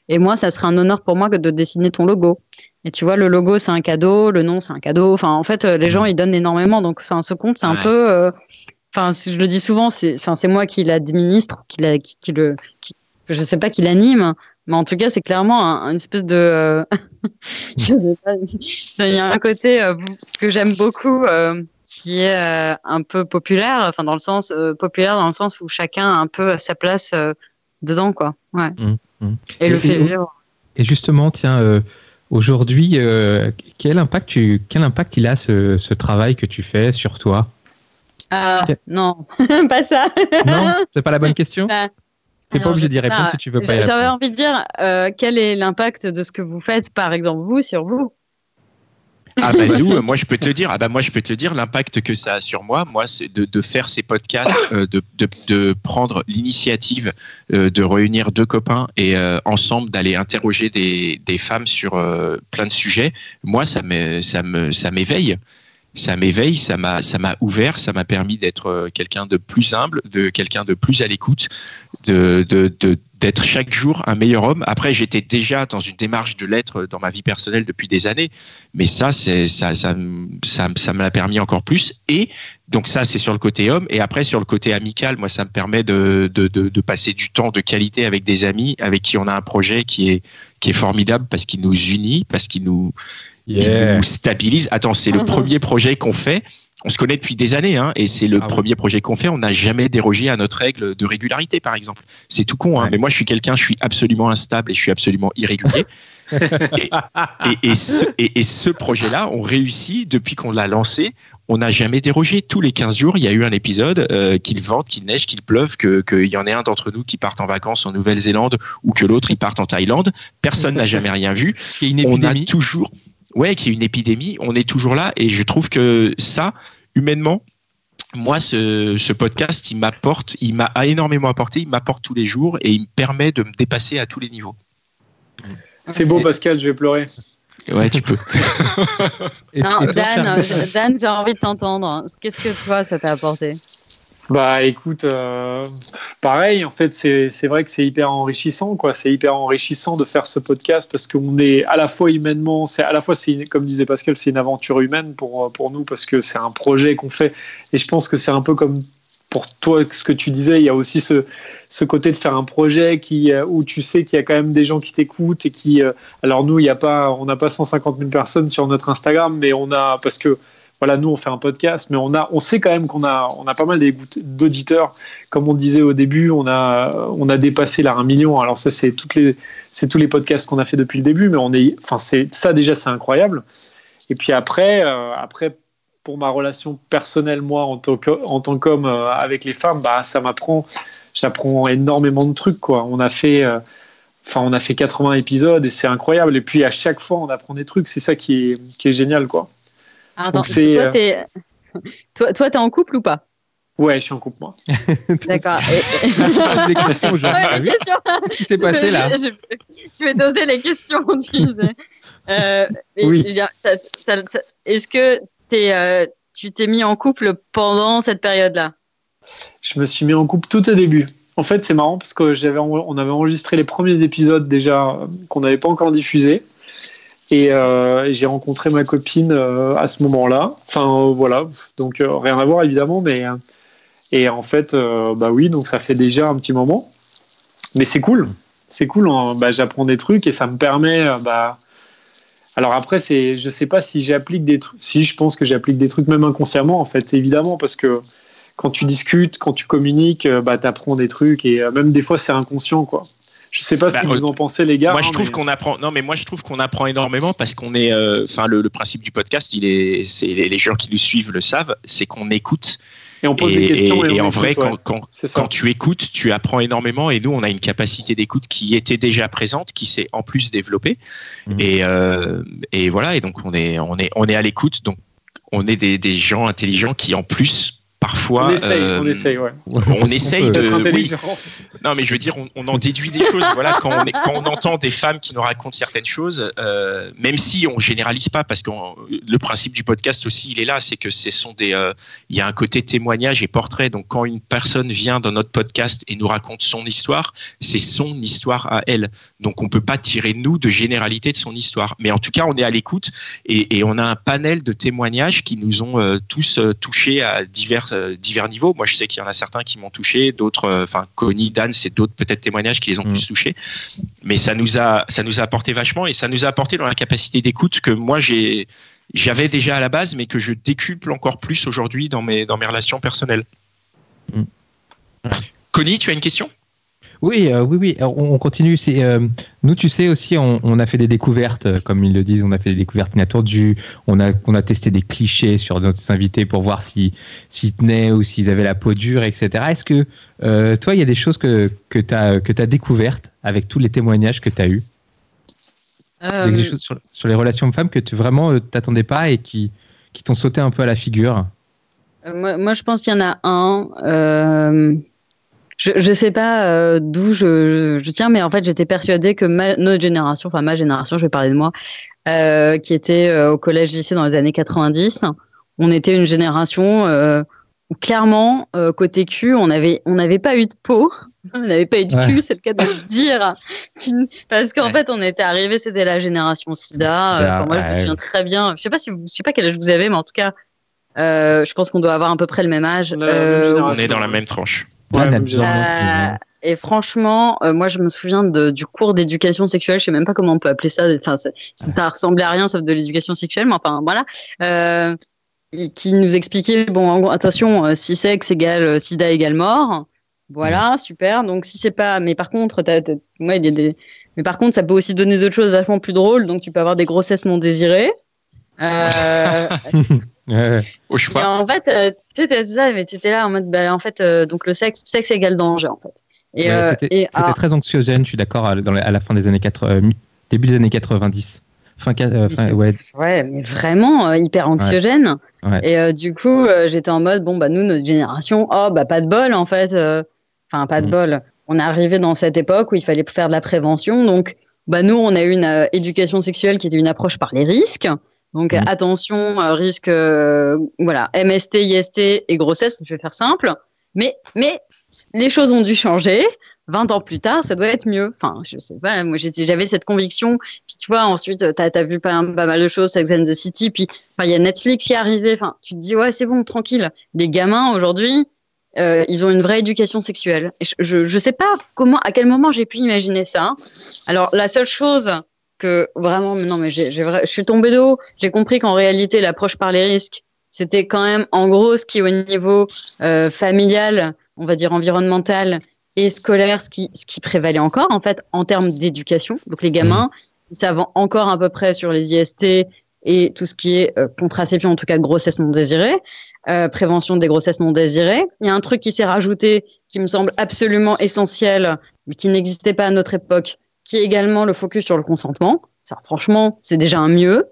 Et moi, ça serait un honneur pour moi que de dessiner ton logo. Et tu vois, le logo, c'est un cadeau, le nom, c'est un cadeau. Enfin, en fait, euh, les gens, ils donnent énormément. Donc, enfin, ce compte, c'est un
Ouais.
peu. euh, Enfin, je le dis souvent, c'est moi qui l'administre, qui, la- qui, qui le. Qui, je sais pas qui l'anime, mais en tout cas, c'est clairement un, une espèce de. euh, *laughs* *laughs* il y a un côté euh, que j'aime beaucoup. euh, qui est euh, un peu populaire, enfin dans le sens populaire dans le sens où chacun a un peu sa place dedans quoi. Ouais.
Mm, mm.
Et,
Et-
le fait
et-
vivre.
Et justement, tiens, aujourd'hui, quel impact tu, quel impact il a ce, ce travail que tu fais sur toi?
Ah non, *laughs* pas ça.
Non, c'est pas la bonne question? T'es pas obligé d'y répondre
pas.
si tu veux pas
J'avais envie de dire euh, quel est l'impact de ce que vous faites, par exemple vous sur vous?
Ah bah nous, *laughs* moi je peux te le dire. Ah bah moi je peux te le dire. L'impact que ça a sur moi, moi, c'est de, de faire ces podcasts, euh, de, de, de prendre l'initiative euh, de réunir deux copains et euh, ensemble d'aller interroger des, des femmes sur euh, plein de sujets. Moi, ça me, ça me, ça m'éveille. Ça m'éveille, ça m'a, ça m'a ouvert, ça m'a permis d'être euh, quelqu'un de plus humble, de quelqu'un de plus à l'écoute, de, d'être chaque jour un meilleur homme. Après, j'étais déjà dans une démarche de l'être dans ma vie personnelle depuis des années, mais ça, c'est ça, ça, ça, ça me permis encore plus. Et donc ça, c'est sur le côté homme. Et après, sur le côté amical, moi, ça me permet de, de, de, passer du temps de qualité avec des amis avec qui on a un projet qui est qui est formidable parce qu'il nous unit, parce qu'il nous,
Yeah.
nous stabilise. Attends, c'est le
Mhm.
premier projet qu'on fait. On se connaît depuis des années, hein, et c'est le
Ah
premier projet qu'on fait. On n'a jamais dérogé à notre règle de régularité, par exemple. C'est tout con, hein,
Ouais.
mais moi, je suis quelqu'un, je suis absolument instable et je suis absolument irrégulier. *laughs* et, et, et ce, et- et ce projet-là, on réussit depuis qu'on l'a lancé. On n'a jamais dérogé. Tous les 15 jours, il y a eu un épisode, euh, qu'il vente, qu'il neige, qu'il pleuve, que- qu'il y en ait un d'entre nous qui parte en vacances en Nouvelle-Zélande ou que l'autre, il parte en Thaïlande. Personne *laughs* n'a jamais rien vu
Il y a une
on a toujours, ouais, qu'il y ait une épidémie, on est toujours là et je trouve que ça, humainement, moi, ce, ce podcast, il m'apporte, il m'a énormément apporté, il m'apporte tous les jours et il me permet de me dépasser à tous les niveaux.
C'est beau, Pascal, je vais pleurer.
Ouais, tu peux. *laughs*
Et-
Non,
et toi,
Dan, euh, Dan, j'ai envie de t'entendre. Qu'est-ce que toi, ça t'a apporté?
Bah écoute, euh, pareil, en fait, c'est vrai que c'est hyper enrichissant, quoi. C'est hyper enrichissant de faire ce podcast parce qu'on est à la fois humainement, c'est à la fois, comme disait Pascal, c'est une aventure humaine pour, pour nous parce que c'est un projet qu'on fait. Et je pense que c'est un peu comme pour toi, ce que tu disais, il y a aussi ce, ce côté de faire un projet qui, euh, où tu sais qu'il y a quand même des gens qui t'écoutent et qui. euh, alors nous, il y a pas, on n'a pas 150 000 personnes sur notre Instagram, mais on a parce que voilà, nous on fait un podcast, mais on a, on sait quand même qu'on a, on a pas mal d'auditeurs. Comme on disait au début, on a, on a dépassé là un million. Alors ça, c'est toutes les, c'est tous les podcasts qu'on a fait depuis le début, mais on est, enfin c'est ça déjà, c'est incroyable. Et puis après, euh, après pour ma relation personnelle, moi, en tant que- tant qu'homme euh, avec les femmes, bah, ça m'apprend, j'apprends énormément de trucs, quoi. On a fait, euh, enfin, on a fait 80 épisodes et c'est incroyable. Et puis à chaque fois, on apprend des trucs. C'est ça qui est, qui est génial, quoi.
Attends,
Donc, c'est,
toi,
euh,
t'es *laughs* toi, toi, t'es en couple ou pas
Ouais, je suis en couple, moi. *laughs*
D'accord. *laughs*
Des questions.
Ouais.
Qu'est-ce qui s'est
Je
passé
vais-
là
je, vais doser les questions, tu disais. Euh,
Oui.
je veux dire, t'as- t'as- t'as- Est-ce que t'es, euh, tu t'es mis en couple pendant cette période-là?
Je me suis mis en couple tout au début. En fait, c'est marrant parce que j'avais, on avait enregistré les premiers épisodes déjà qu'on n'avait pas encore diffusés. Et euh, j'ai rencontré ma copine euh, à ce moment-là. Enfin, euh, voilà. Donc, rien à voir évidemment, mais. et en fait, bah oui, donc ça fait déjà un petit moment. Mais c'est cool. C'est cool. hein. Bah, j'apprends des trucs et ça me permet. bah, alors après, c'est, je sais pas si j'applique des trucs. Si, je pense que j'applique des trucs même inconsciemment, en fait, évidemment, parce que quand tu discutes, quand tu communiques, bah, tu apprends des trucs et même des fois, c'est inconscient, quoi. Je sais pas ce
Bah,
que vous en pensez, les gars.
moi, je
hein,
trouve
mais-
qu'on apprend. Non, mais moi, je trouve qu'on apprend énormément parce qu'on est. euh, Enfin, le, le principe du podcast, il est. C'est les les gens qui nous suivent le savent. C'est qu'on écoute.
Et on pose
et,
des questions.
et-
Et,
et
on
en vrai,
ouais.
quand, quand tu écoutes, tu apprends énormément. Et nous, on a une capacité d'écoute qui était déjà présente, qui s'est en plus développée.
Mhm.
Et, euh, et voilà. Et donc, on est, on est, on est à l'écoute. Donc, on est des, des gens intelligents qui, en plus, parfois.
On essaye,
euh,
on essaye, ouais.
on essaye de-
D'être
oui.
intelligent.
Non, mais je veux dire, on, on en déduit des choses. Voilà, quand on, est- quand on entend des femmes qui nous racontent certaines choses, euh, même si on généralise pas, parce que le principe du podcast aussi, il est là, c'est que ce sont des, euh, il y a un côté témoignage et portrait. Donc, quand une personne vient dans notre podcast et nous raconte son histoire, c'est son histoire à elle. Donc, on peut pas tirer nous de généralité de son histoire. Mais en tout cas, on est à l'écoute et, et on a un panel de témoignages qui nous ont euh, tous euh, touchés à divers, euh, divers niveaux. Moi, je sais qu'il y en a certains qui m'ont touché, d'autres, euh, enfin, Connie, Dan, c'est d'autres peut-être témoignages qui les ont
Mm.
plus touchés. Mais ça nous a, ça nous a apporté vachement et ça nous a apporté dans la capacité d'écoute que moi j'ai, j'avais déjà à la base, mais que je décuple encore plus aujourd'hui dans mes, dans mes relations personnelles.
Mm.
Connie, tu as une question?
Oui, euh, oui, oui. Alors, on, on continue. C'est euh, nous, tu sais aussi, on, on a fait des découvertes, euh, comme ils le disent, on a fait des découvertes inattendues. On a, on a testé des clichés sur nos invités pour voir si s'ils tenaient ou s'ils avaient la peau dure, etc. Est-ce que euh, toi, il y a des choses que que t'as que t'as découvertes avec tous les témoignages que tu as eus,
Euh,
des choses sur, sur les relations femmes que tu vraiment euh, t'attendais pas et qui qui t'ont sauté un peu à la figure?
Euh, moi, moi, je pense qu'il y en a un. Je ne sais pas euh, d'où je, je tiens, mais en fait, j'étais persuadée que ma, notre génération, enfin ma génération, je vais parler de moi, euh, qui était euh, au collège-lycée dans les années 90, on était une génération euh, où clairement, euh, côté cul, on n'avait on pas eu de peau. *laughs* On n'avait pas eu de
Ouais.
cul, c'est le cas de le dire. *laughs* Parce qu'en
Ouais.
fait, on était arrivé, c'était la génération SIDA. Enfin, moi, je me souviens très bien. Je sais pas si vous, je sais pas quel âge vous avez, mais en tout cas, euh, je pense qu'on doit avoir à peu près le même âge. Euh.
On est dans la même tranche.
Ouais,
euh, et franchement, euh, moi, je me souviens de, du cours d'éducation sexuelle. Je sais même pas comment on peut appeler ça. Enfin, ça ressemblait à rien sauf de l'éducation sexuelle, mais enfin, voilà. Euh, et qui nous expliquait bon, en gros, attention, euh, si sexe égale euh, sida égale mort. Voilà, super. Donc, si c'est pas. Mais par contre, t'as, t'as- ouais, il y a des. Mais par contre, ça peut aussi donner d'autres choses vachement plus drôles. Donc, tu peux avoir des grossesses non désirées. *laughs* Euh,
Ouais,
Au
et
choix.
en fait, euh, tu ça, mais t'étais là en mode, bah, en fait, euh, donc le sexe, sexe égale danger, en fait. Et,
Ouais,
euh,
c'était
et,
c'était
ah,
très anxiogène, je suis d'accord, à, dans la- à la fin des années 80, mi- début des années 90. Fin, euh,
Mais
fin- ouais,
ouais, mais vraiment euh, hyper anxiogène.
Ouais.
Et euh, du coup, euh, j'étais en mode, bon, bah, nous, notre génération, oh, bah, pas de bol, en fait. euh, Enfin, pas de
Mhm.
bol. On est arrivé dans cette époque où il fallait faire de la prévention. Donc, bah, nous, on a eu une euh, éducation sexuelle qui était une approche par les risques. Donc, euh, attention, euh, risque, euh, voilà, MST, IST et grossesse, je vais faire simple. Mais, mais les choses ont dû changer. 20 ans plus tard, ça doit être mieux. Enfin, je sais pas, moi j'avais cette conviction. Puis tu vois, ensuite, tu as, vu pas, pas mal de choses, Sex and the City, puis il y a Netflix qui est arrivé. Enfin, tu te dis, ouais, c'est bon, tranquille. Les gamins, aujourd'hui, euh, ils ont une vraie éducation sexuelle. Et je, je, je sais pas comment, à quel moment j'ai pu imaginer ça. Alors, la seule chose que vraiment, non, mais j'ai, je suis tombée de haut. J'ai compris qu'en réalité, l'approche par les risques, c'était quand même, en gros, ce qui, au niveau euh, familial, on va dire environnemental et scolaire, ce qui, ce qui prévalait encore, en fait, en termes d'éducation. Donc, les gamins, ils savent encore à peu près sur les IST et tout ce qui est euh, contraception, en tout cas grossesse non désirée, euh, prévention des grossesses non désirées. Il y a un truc qui s'est rajouté qui me semble absolument essentiel, mais qui n'existait pas à notre époque, qui est également le focus sur le consentement. Ça, franchement, c'est déjà un mieux.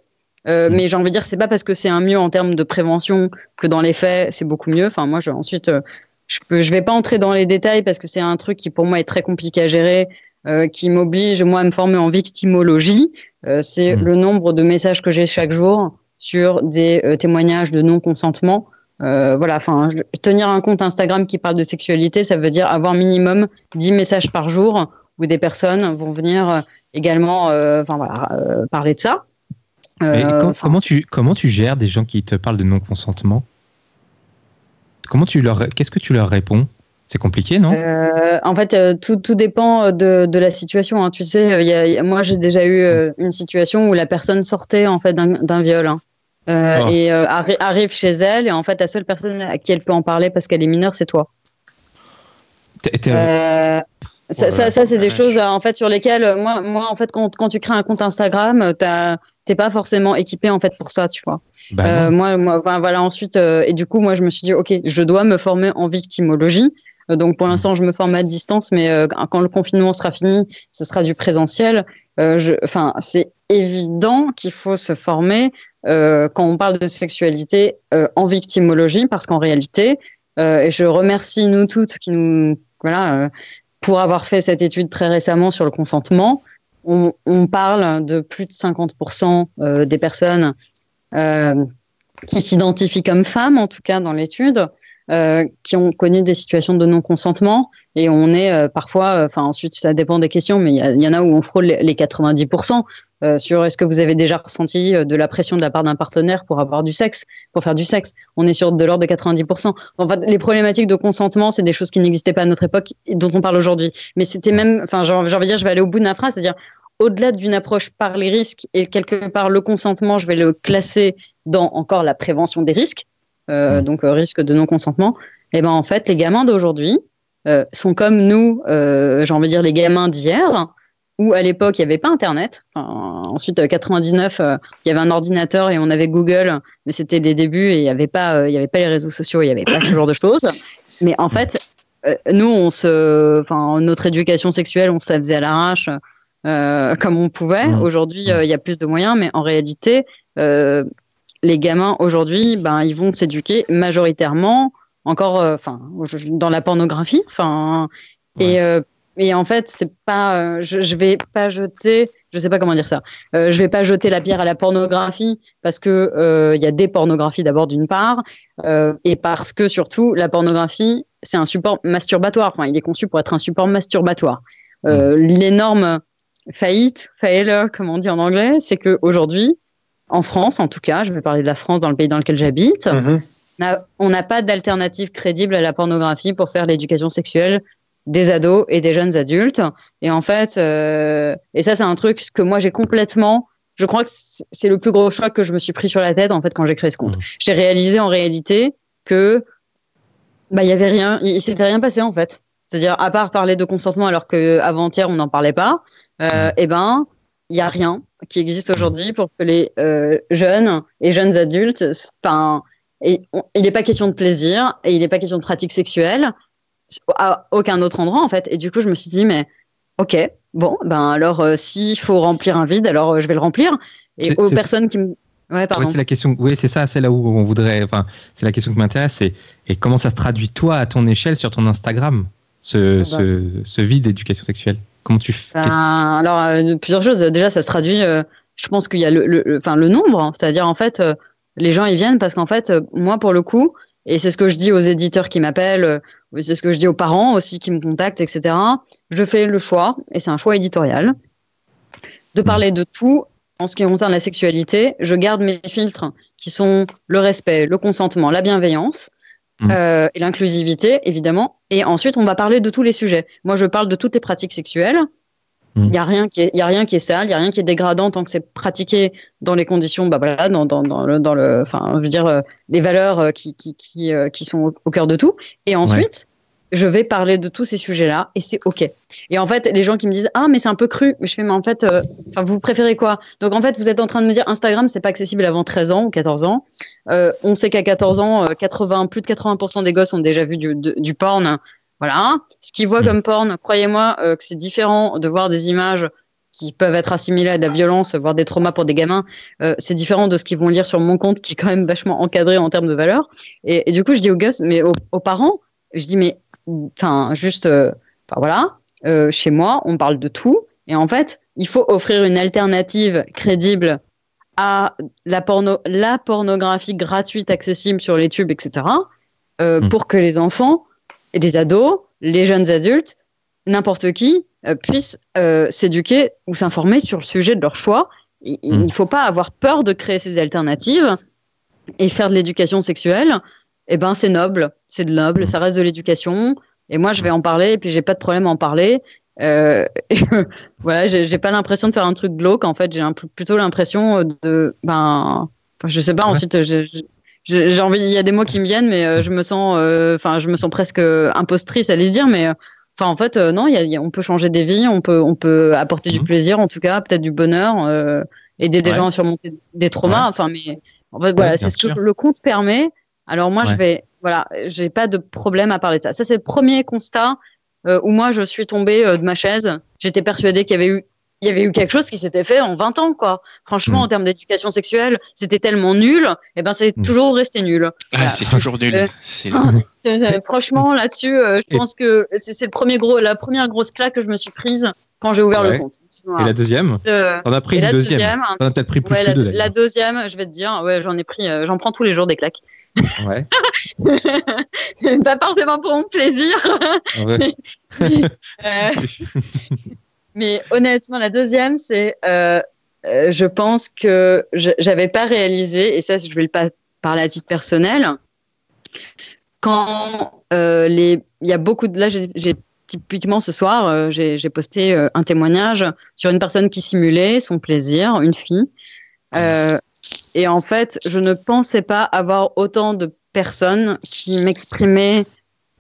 Euh,
Mm.
Mais j'ai envie de dire, c'est pas parce que c'est un mieux en termes de prévention que dans les faits, c'est beaucoup mieux. Enfin, moi, je, ensuite, euh, je peux, je vais pas entrer dans les détails parce que c'est un truc qui pour moi est très compliqué à gérer, euh, qui m'oblige moi à me former en victimologie. Euh, c'est
Mm.
le nombre de messages que j'ai chaque jour sur des témoignages de non-consentement. Voilà, enfin, tenir un compte Instagram qui parle de sexualité, ça veut dire avoir minimum 10 messages par jour où des personnes vont venir euh, également, euh, enfin voilà, euh, parler de ça.
Comment, tu, comment tu gères des gens qui te parlent de non-consentement? Comment tu leur, qu'est-ce que tu leur réponds? C'est compliqué, non?
Euh, en fait, euh, tout, tout dépend de, de la situation. hein. Tu sais, il y a- il y a- moi j'ai déjà eu euh, une situation où la personne sortait en fait d'un viol hein.
Oh.
et arri- arrive chez elle et en fait la seule personne à qui elle peut en parler parce qu'elle est mineure, c'est toi. Ça,
Voilà.
ça, ça, c'est des choses en fait sur lesquelles moi, moi en fait quand, quand tu crées un compte Instagram, euh, t'as- t'es pas forcément équipé en fait pour ça, tu vois.
Bah
Euh, moi, voilà. Ensuite, euh, et du coup, moi, je me suis dit, ok, je dois me former en victimologie. Donc, pour l'instant, je me forme à distance, mais euh, quand le confinement sera fini, ce sera du présentiel. Euh, Enfin, c'est évident qu'il faut se former euh, quand on parle de sexualité en victimologie, parce qu'en réalité, et je remercie nous toutes qui nous, voilà, pour avoir fait cette étude très récemment sur le consentement. On, parle de plus de 50% euh, des personnes euh, qui s'identifient comme femmes, en tout cas dans l'étude, qui ont connu des situations de non-consentement. Et on est euh, parfois, enfin ensuite ça dépend des questions, mais il y, en a où on frôle les, les 90% euh, sur est-ce que vous avez déjà ressenti euh, de la pression de la part d'un partenaire pour avoir du sexe, pour faire du sexe? On est sur de l'ordre de 90%. En fait, les problématiques de consentement, c'est des choses qui n'existaient pas à notre époque et dont on parle aujourd'hui. Mais c'était même, enfin j'ai envie de dire, je vais aller au bout de ma phrase, c'est-à-dire au-delà d'une approche par les risques et quelque part le consentement, je vais le classer dans encore la prévention des risques, euh,
Mm.
donc euh, risque de non-consentement, et ben en fait, les gamins d'aujourd'hui euh, sont comme nous, j'ai envie de dire les gamins d'hier, où à l'époque, il n'y avait pas Internet. Enfin, ensuite, euh, 99, euh, il y avait un ordinateur et on avait Google, mais c'était les débuts et il n'y avait, pas, euh, il y avait pas les réseaux sociaux, il n'y avait pas ce genre de choses. Mais en fait, euh, nous, on se, notre éducation sexuelle, on se la faisait à l'arrache comme on pouvait.
Mmh.
Aujourd'hui, euh, il y a plus de moyens, mais en réalité, les gamins aujourd'hui, ben, ils vont s'éduquer majoritairement encore, euh, enfin, dans la pornographie, enfin, et, euh, et en fait, c'est pas, euh, je, je vais pas jeter, je sais pas comment dire ça, je vais pas jeter la pierre à la pornographie parce que il y a des pornographies d'abord d'une part, et parce que surtout la pornographie, c'est un support masturbatoire. Enfin, il est conçu pour être un support masturbatoire. Euh, L'énorme faillite, failure, comme on dit en anglais, c'est que aujourd'hui, en France, en tout cas, je vais parler de la France dans le pays dans lequel j'habite,
Mhm.
on n'a pas d'alternative crédible à la pornographie pour faire l'éducation sexuelle des ados et des jeunes adultes. Et en fait, euh, et ça c'est un truc que moi j'ai complètement, je crois que c'est le plus gros choc que je me suis pris sur la tête en fait quand j'ai créé ce compte.
Mhm.
J'ai réalisé en réalité que bah il y avait rien, il, il s'était rien passé en fait. C'est-à-dire à part parler de consentement alors que avant-hier on n'en parlait pas, euh, et ben il y a rien qui existe aujourd'hui pour que les euh, jeunes et jeunes adultes, enfin, et on- il n'est pas question de plaisir et il n'est pas question de pratique sexuelle à aucun autre endroit en fait. Et du coup, je me suis dit, mais ok, bon, ben alors euh, s'il faut remplir un vide, alors euh, je vais le remplir. Et aux personnes qui me. Ouais, pardon.
Ouais, c'est la question. Oui, c'est ça. C'est là où on voudrait. Enfin, c'est la question qui m'intéresse. C'est et comment ça se traduit toi à ton échelle sur ton Instagram, ce,
bah,
ce, ce vide d'éducation sexuelle? Comment tu fais
Ben, alors, euh, plusieurs choses. Déjà, ça se traduit, euh, je pense qu'il y a le, le, le- enfin, le nombre, hein. c'est-à-dire en fait, euh, les gens ils viennent parce qu'en fait, moi pour le coup, et c'est ce que je dis aux éditeurs qui m'appellent, c'est ce que je dis aux parents aussi qui me contactent, etc. Je fais le choix, et c'est un choix éditorial, de parler de tout en ce qui concerne la sexualité. Je garde mes filtres qui sont le respect, le consentement, la bienveillance.
Mhm.
euh, et l'inclusivité, évidemment. Et ensuite, on va parler de tous les sujets. Moi, je parle de toutes les pratiques sexuelles. Il
Mhm.
n'y a, rien qui est- y a rien qui est sale, il n'y a rien qui est dégradant tant que c'est pratiqué dans les conditions, bah voilà, dans, dans, dans le, dans le, enfin, je veux dire, euh, les valeurs euh, qui, qui, qui, qui sont au, au cœur de tout. Et ensuite, je vais parler de tous ces sujets-là et c'est OK. Et en fait, les gens qui me disent Ah, mais c'est un peu cru, je fais, mais en fait, euh, vous préférez quoi? Donc en fait, vous êtes en train de me dire Instagram, c'est pas accessible avant 13 ans ou 14 ans. Euh, on sait qu'à 14 ans, euh, 80, plus de 80% des gosses ont déjà vu du, de- du porn. Voilà. Ce qu'ils voient
Mm.
comme porn, croyez-moi euh, que c'est différent de voir des images qui peuvent être assimilées à de la violence, voire des traumas pour des gamins. Euh, c'est différent de ce qu'ils vont lire sur mon compte, qui est quand même vachement encadré en termes de valeur. Et, et du coup, je dis aux gosses, mais aux, aux parents, je dis, mais, enfin, juste, euh, enfin, voilà, euh, chez moi, on parle de tout. Et en fait, il faut offrir une alternative crédible à la, porno, la pornographie gratuite accessible sur les tubes, etc., euh,
Mm.
pour que les enfants et les ados, les jeunes adultes, n'importe qui euh, puissent euh, s'éduquer ou s'informer sur le sujet de leur choix. Il
Mm.
ne faut pas avoir peur de créer ces alternatives et faire de l'éducation sexuelle. Eh ben, c'est noble, c'est de noble, ça reste de l'éducation. Et moi, je vais en parler, et puis j'ai pas de problème à en parler. Euh, *laughs* voilà, j'ai pas l'impression de faire un truc glauque. En fait, j'ai plutôt l'impression de, ben, je sais pas.
Ouais.
Ensuite, j'ai j'ai- envie. Il y a des mots qui me viennent, mais euh, je me sens, euh, enfin, je me sens presque impostrice à les dire. Mais euh, Enfin, en fait, euh, non, il y a- il y a- on peut changer des vies, on peut, on peut apporter du
Mhm.
plaisir, en tout cas, peut-être du bonheur, euh, aider des
Ouais.
gens à surmonter des traumas.
Ouais.
Enfin, mais en fait, voilà, c'est ce que le compte permet. Alors moi, je vais, voilà, j'ai pas de problème à parler de ça. Ça, c'est le premier constat euh, où moi, je suis tombée euh, de ma chaise. J'étais persuadée qu'il y avait eu, il y avait eu quelque chose qui s'était fait en 20 ans, quoi. Franchement,
Mhm.
en termes d'éducation sexuelle, c'était tellement nul. Et ben, c'est
Mhm.
toujours resté nul.
Ah,
Voilà.
c'est toujours *laughs* nul.
Euh, Franchement, là-dessus, euh, je
Et-
pense que c'est c'est le premier gros, la première grosse claque que je me suis prise quand j'ai ouvert
Ouais.
le compte.
Et la deuxième?
Euh,
T'en as pris
et
une
la
deuxième.
deuxième,
T'en as peut-être pris plus
ouais,
que
la,
deux
la
d'ailleurs.
deuxième, je vais te dire, ouais, j'en ai pris, euh, j'en prends tous les jours des claques.
Ouais. *laughs*
Pas forcément pour mon plaisir,
Ouais. *laughs*
euh, mais honnêtement, la deuxième, c'est, euh, euh, je pense que j'avais pas réalisé, et ça, je vais le pas parler à titre personnel, quand euh, les, il y a beaucoup de, là, j'ai typiquement ce soir, euh, j'ai j'ai posté euh, un témoignage sur une personne qui simulait son plaisir, une fille. Euh, et en fait, je ne pensais pas avoir autant de personnes qui m'exprimaient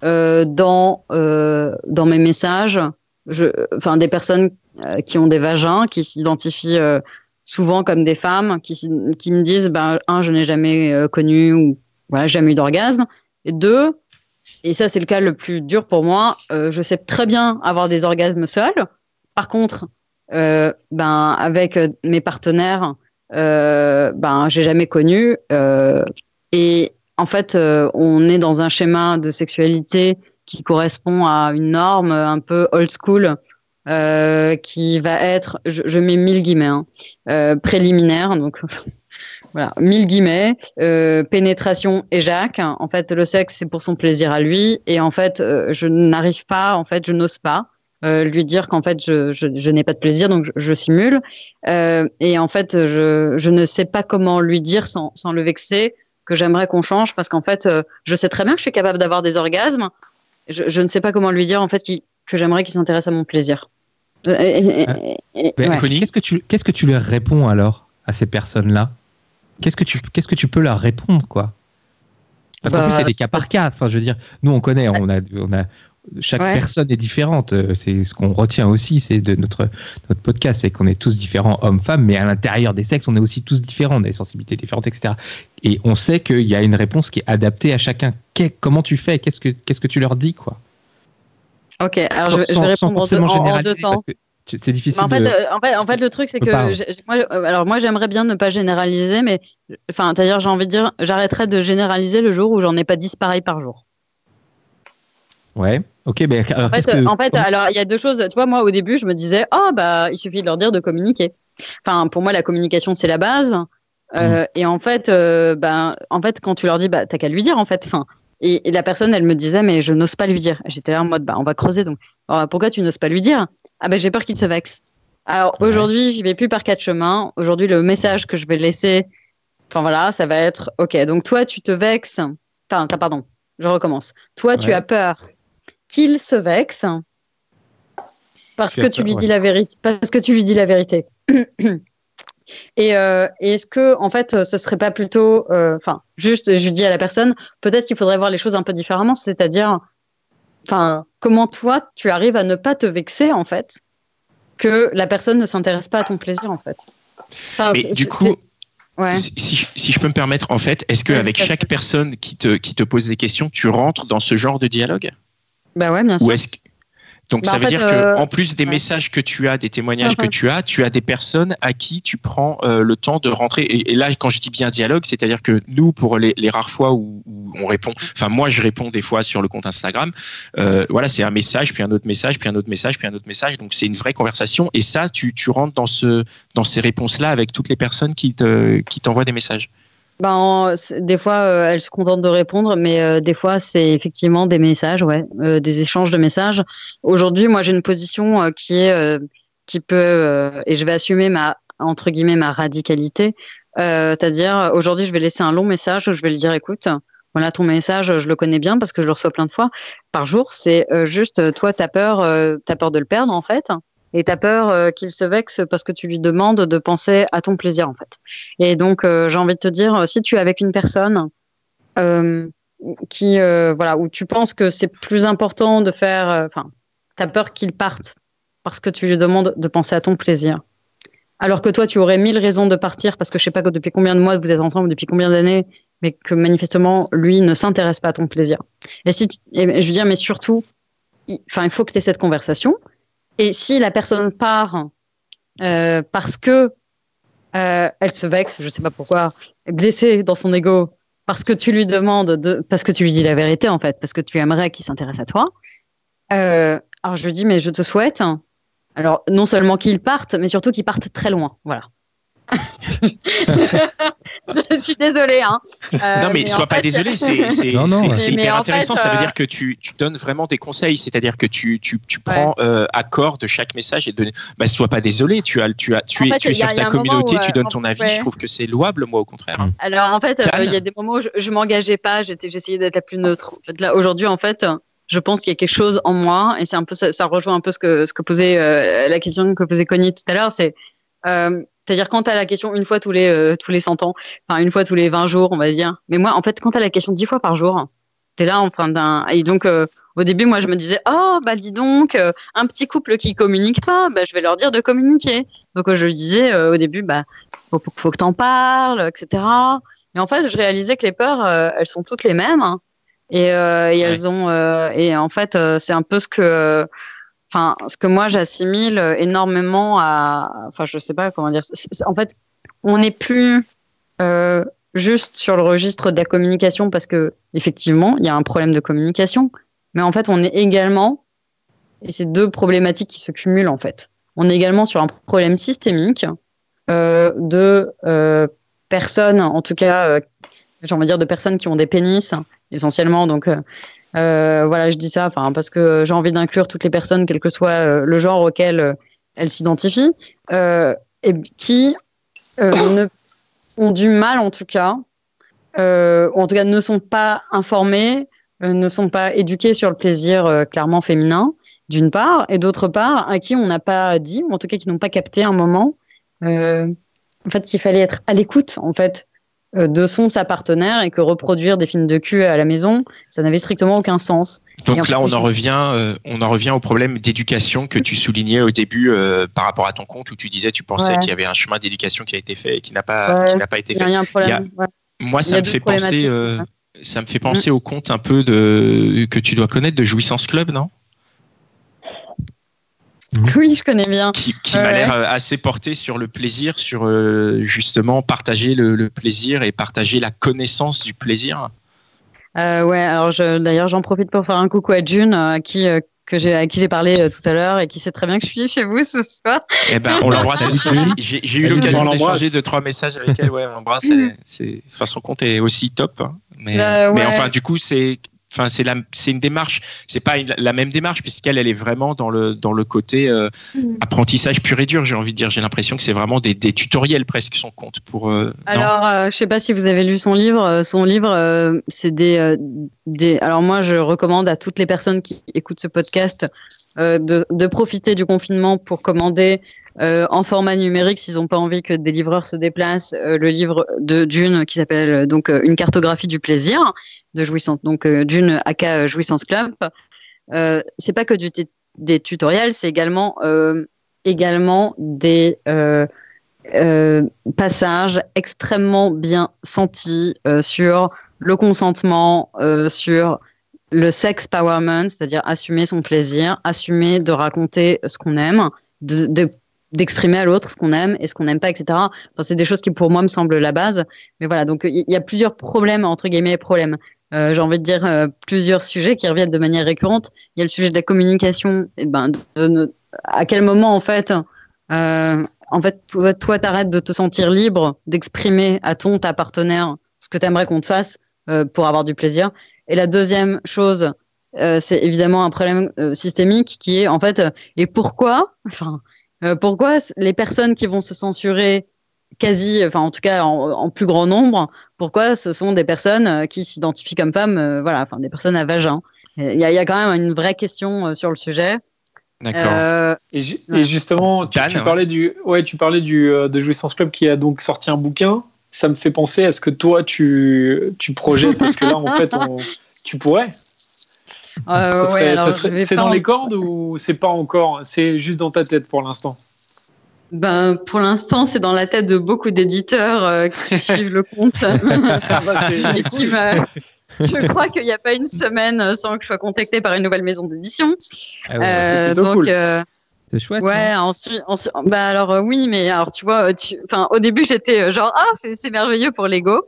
euh, dans, euh, dans mes messages, enfin des personnes euh, qui ont des vagins, qui s'identifient souvent comme des femmes, qui, qui me disent, ben, un, je n'ai jamais connu ou voilà, jamais eu d'orgasme, et deux, et ça c'est le cas le plus dur pour moi, je sais très bien avoir des orgasmes seuls. Par contre, ben, avec mes partenaires, ben, j'ai jamais connu. euh, et en fait, euh, on est dans un schéma de sexualité qui correspond à une norme un peu old school, euh, qui va être, je, mets mille guillemets, hein, euh, préliminaire, donc *laughs* voilà, mille guillemets, euh, pénétration et Jacques. En fait, le sexe c'est pour son plaisir à lui, et en fait, euh, je n'arrive pas, en fait, je n'ose pas. Euh, lui dire qu'en fait je, je, je n'ai pas de plaisir donc je, je simule Euh, et en fait je, je ne sais pas comment lui dire sans, sans le vexer que j'aimerais qu'on change parce qu'en fait, euh, je sais très bien que je suis capable d'avoir des orgasmes. Je, je ne sais pas comment lui dire en fait qu'il- que j'aimerais qu'il s'intéresse à mon plaisir. Ouais.
Connie
Qu'est-ce que tu qu'est-ce que tu leur réponds alors à ces personnes-là? Qu'est-ce que tu qu'est-ce que tu peux leur répondre quoi? Parce qu'en
Bah,
plus c'est des cas par cas. Enfin, je veux dire, nous on connaît, on a on a chaque
Ouais.
personne est différente. Euh, C'est ce qu'on retient aussi, c'est de notre notre podcast, c'est qu'on est tous différents, hommes-femmes, mais à l'intérieur des sexes, on est aussi tous différents, on a des sensibilités différentes, etc. Et on sait qu'il y a une réponse qui est adaptée à chacun. Comment tu fais? Qu'est-ce que qu'est-ce que tu leur dis quoi?
Ok, alors je, vais- je
Sans-
vais
sans
répondre en en- deux temps.
c'est difficile.
Mais en, fait,
de...
euh, en, fait, en fait, le truc, c'est que moi, euh, alors moi, j'aimerais bien ne pas généraliser, mais enfin, c'est-à-dire, j'ai envie de dire, j'arrêterai de généraliser le jour où j'en ai pas 10 pareils par jour.
Ouais. Ok, ben alors
En fait,
que-
en fait, alors il y a deux choses. Tu vois, moi, au début, je me disais, oh bah, il suffit de leur dire de communiquer. Enfin, pour moi, la communication, c'est la base. Euh,
Mm.
Et en fait, euh, ben, en fait, quand tu leur dis, bah, t'as qu'à lui dire, en fait. Enfin, et, et la personne, elle me disait, mais je n'ose pas lui dire. J'étais là en mode, bah, on va creuser. Donc, Alors, pourquoi tu n'oses pas lui dire? Ah ben, j'ai peur qu'il se vexe. Alors
Ouais.
aujourd'hui, j'y vais plus par quatre chemins. Aujourd'hui, le message que je vais laisser, enfin voilà, ça va être, ok. Donc toi, tu te vexes. Enfin, pardon. Je recommence. Toi, tu as peur qu'il se vexe parce que tu lui
ouais.
dis la vérité. Parce que tu lui dis la vérité. *clears throat* Et euh, et est-ce que, en fait, ce serait pas plutôt, euh, juste, je dis à la personne, peut-être qu'il faudrait voir les choses un peu différemment, c'est-à-dire, enfin, comment toi, tu arrives à ne pas te vexer, en fait, que la personne ne s'intéresse pas à ton plaisir, en fait.
Du coup,
ouais.
si, si je- peux me permettre, en fait, est-ce qu'avec chaque personne qui te, qui te pose des questions, tu rentres dans ce genre de dialogue?
Bah ouais, bien sûr.
Ou est-ce que... Donc
Bah,
ça veut
fait,
dire
euh,
que en plus des
ouais.
messages que tu as, des témoignages que
Mhm.
tu as, tu as des personnes à qui tu prends euh, le temps de rentrer. Et, et là, quand je dis bien dialogue, c'est-à-dire que nous, pour les, les rares fois où, où on répond, enfin moi je réponds des fois sur le compte Instagram, euh, voilà, c'est un message, puis un autre message, puis un autre message, puis un autre message. Donc c'est une vraie conversation. Et ça, tu, tu rentres dans ce dans ces réponses-là avec toutes les personnes qui te qui t'envoient des messages.
Ben, des fois, euh, elle se contente de répondre, mais euh, des fois, c'est effectivement des messages, ouais, euh, des échanges de messages. Aujourd'hui, moi, j'ai une position euh, qui est, qui peut, et je vais assumer ma, entre guillemets, ma radicalité. C'est-à-dire, aujourd'hui, je vais laisser un long message où je vais lui dire, écoute, voilà, ton message, je le connais bien parce que je le reçois plein de fois par jour. C'est juste, toi, t'as peur, euh, t'as peur de le perdre, en fait. Et t'as peur euh, qu'il se vexe parce que tu lui demandes de penser à ton plaisir, en fait. Et donc, euh, j'ai envie de te dire, si tu es avec une personne euh, qui, voilà, où tu penses que c'est plus important de faire, enfin, tu as peur qu'il parte parce que tu lui demandes de penser à ton plaisir. Alors que toi, tu aurais mille raisons de partir parce que je sais pas depuis combien de mois vous êtes ensemble, depuis combien d'années, mais que manifestement, lui ne s'intéresse pas à ton plaisir. Et si, je veux dire, mais surtout, il, il faut que tu aies cette conversation. Et si la personne part euh, parce que euh, elle se vexe, je sais pas pourquoi, blessée dans son ego, parce que tu lui demandes, de, parce que tu lui dis la vérité en fait, parce que tu aimerais qu'il s'intéresse à toi. Euh, alors je lui dis, mais je te souhaite, alors non seulement qu'il parte, mais surtout qu'il parte très loin. Voilà. Je suis désolée. Hein.
Euh, non, mais, mais sois pas désolé, *laughs* c'est hyper intéressant. ça veut dire que tu, tu, donnes vraiment des conseils, c'est-à-dire que tu, tu, tu prends euh, accord de chaque message et de. Bah, sois pas désolé, tu, as, tu, as, tu, es, tu es sur ta communauté, tu donnes ton avis. Je trouve que c'est louable, moi, au contraire. Hein.
Alors, en fait, euh, il y a des moments où je, je m'engageais pas, j'essayais d'être la plus neutre. En fait, là, aujourd'hui, en fait, je pense qu'il y a quelque chose en moi, et c'est un peu ça, ça, rejoint un peu ce que, ce que posait la question que posait Connie tout à l'heure, c'est c'est-à-dire quand tu as la question une fois tous les, euh, tous les 100 ans, enfin une fois tous les 20 jours, on va dire. Mais moi, en fait, quand tu as la question 10 fois par jour, tu es là en train d'un... Et donc, euh, au début, moi, je me disais, oh, bah dis donc, euh, un petit couple qui communique pas, bah, je vais leur dire de communiquer. Donc, je disais au début, bah, faut, faut que tu en parles, etc. Et en fait, je réalisais que les peurs, elles sont toutes les mêmes. Hein. et, et elles ont... et en fait, c'est un peu ce que enfin, ce que moi j'assimile énormément à, enfin, je sais pas comment dire. En fait, on n'est plus euh, juste sur le registre de la communication parce que effectivement, il y a un problème de communication, mais en fait, on est également, et c'est deux problématiques qui se cumulent en fait. On est également sur un problème systémique euh, de euh, personnes, en tout cas, j'ai envie de dire de personnes qui ont des pénis essentiellement, donc euh, voilà, je dis ça parce que j'ai envie d'inclure toutes les personnes, quel que soit euh, le genre auquel euh, elles s'identifient, et qui *coughs* ont du mal, en tout cas, ou en tout cas ne sont pas informés, ne sont pas éduqués sur le plaisir clairement féminin, d'une part, et d'autre part, à qui on n'a pas dit, ou en tout cas qui n'ont pas capté un moment, en fait, qu'il fallait être à l'écoute, en fait, euh, de son sa partenaire et que reproduire des films de cul à la maison, ça n'avait strictement aucun sens.
Donc là, on en revient, euh, on en revient au problème d'éducation que tu soulignais au début euh, par rapport à ton compte où tu disais tu pensais qu'il y avait un chemin d'éducation qui a été fait et qui n'a pas, qui n'a pas été fait. Moi, ça me fait penser, ça me fait penser au compte un peu de que tu dois connaître de Jouissance Club, non?
Oui, je connais bien.
Qui, m'a l'air euh, assez porté sur le plaisir, sur euh, justement partager le, plaisir et partager la connaissance du plaisir.
Euh, ouais, alors d'ailleurs, j'en profite pour faire un coucou à June, à qui, que j'ai, à qui j'ai parlé tout à l'heure et qui sait très bien que je suis chez vous ce soir.
Eh ben, on l'embrasse *laughs* aussi. J'ai, eu l'occasion d'échanger deux, trois messages avec elle. Ouais, on l'embrasse. *laughs* C'est, son compte est aussi top. Hein. Mais, mais enfin, du coup, c'est Enfin, c'est c'est une démarche. C'est pas la même démarche puisqu'elle, elle est vraiment dans le dans le côté euh, mm. apprentissage pur et dur. J'ai envie de dire. J'ai l'impression que c'est vraiment des, des, tutoriels presque son compte pour. Euh,
alors, euh, je sais pas si vous avez lu son livre. Son livre, c'est des des. Alors moi, je recommande à toutes les personnes qui écoutent ce podcast de, de profiter du confinement pour commander euh, en format numérique s'ils n'ont pas envie que des livreurs se déplacent. Euh, le livre de Dune qui s'appelle euh, donc une cartographie du plaisir de jouissance. Donc Dune aka jouissance club. c'est pas que des tutoriels, c'est également également des passages extrêmement bien sentis sur le consentement, sur le sex powerment, c'est-à-dire assumer son plaisir, assumer de raconter ce qu'on aime, de d'exprimer à l'autre ce qu'on aime et ce qu'on n'aime pas, etc. Enfin, c'est des choses qui pour moi me semblent la base. Mais voilà, donc il y a plusieurs problèmes, entre guillemets, problèmes. Euh, j'ai envie de dire euh, plusieurs sujets qui reviennent de manière récurrente. Il y a le sujet de la communication. Et ben, à quel moment, en fait, euh, en fait, toi, t'arrêtes de te sentir libre d'exprimer à ton, ta partenaire, ce que tu aimerais qu'on te fasse pour avoir du plaisir. Et la deuxième chose, c'est évidemment un problème systémique qui est, en fait, et pourquoi, enfin, euh, pourquoi les personnes qui vont se censurer quasi, enfin en tout cas en, plus grand nombre, pourquoi ce sont des personnes euh, qui s'identifient comme femmes, euh, voilà, enfin des personnes à vagin? Il y, a, quand même une vraie question sur le sujet.
D'accord. et, justement, tu, parlais du, ouais, tu parlais du de Jouissance Club qui a donc sorti un bouquin. Ça me fait penser à ce que toi tu, tu projettes parce que là en fait tu pourrais.
Euh,
Ça
ouais,
serait-
alors,
ça
je
serait-
vais
C'est dans
en-
les cordes ou c'est pas encore? C'est juste dans ta tête pour l'instant?
Ben, pour l'instant, c'est dans la tête de beaucoup d'éditeurs euh, qui *laughs* suivent le compte.
Ah bah,
Et qui Je crois qu'il n'y a pas une semaine euh, sans que je sois contactée par une nouvelle maison d'édition.
Ah ouais,
Euh,
plutôt
donc,
cool.
euh,
c'est chouette. hein.
ouais, ensuite, ensuite- bah alors euh, oui, mais alors tu vois, tu, enfin, au début j'étais euh, genre ah c'est c'est merveilleux pour l'ego.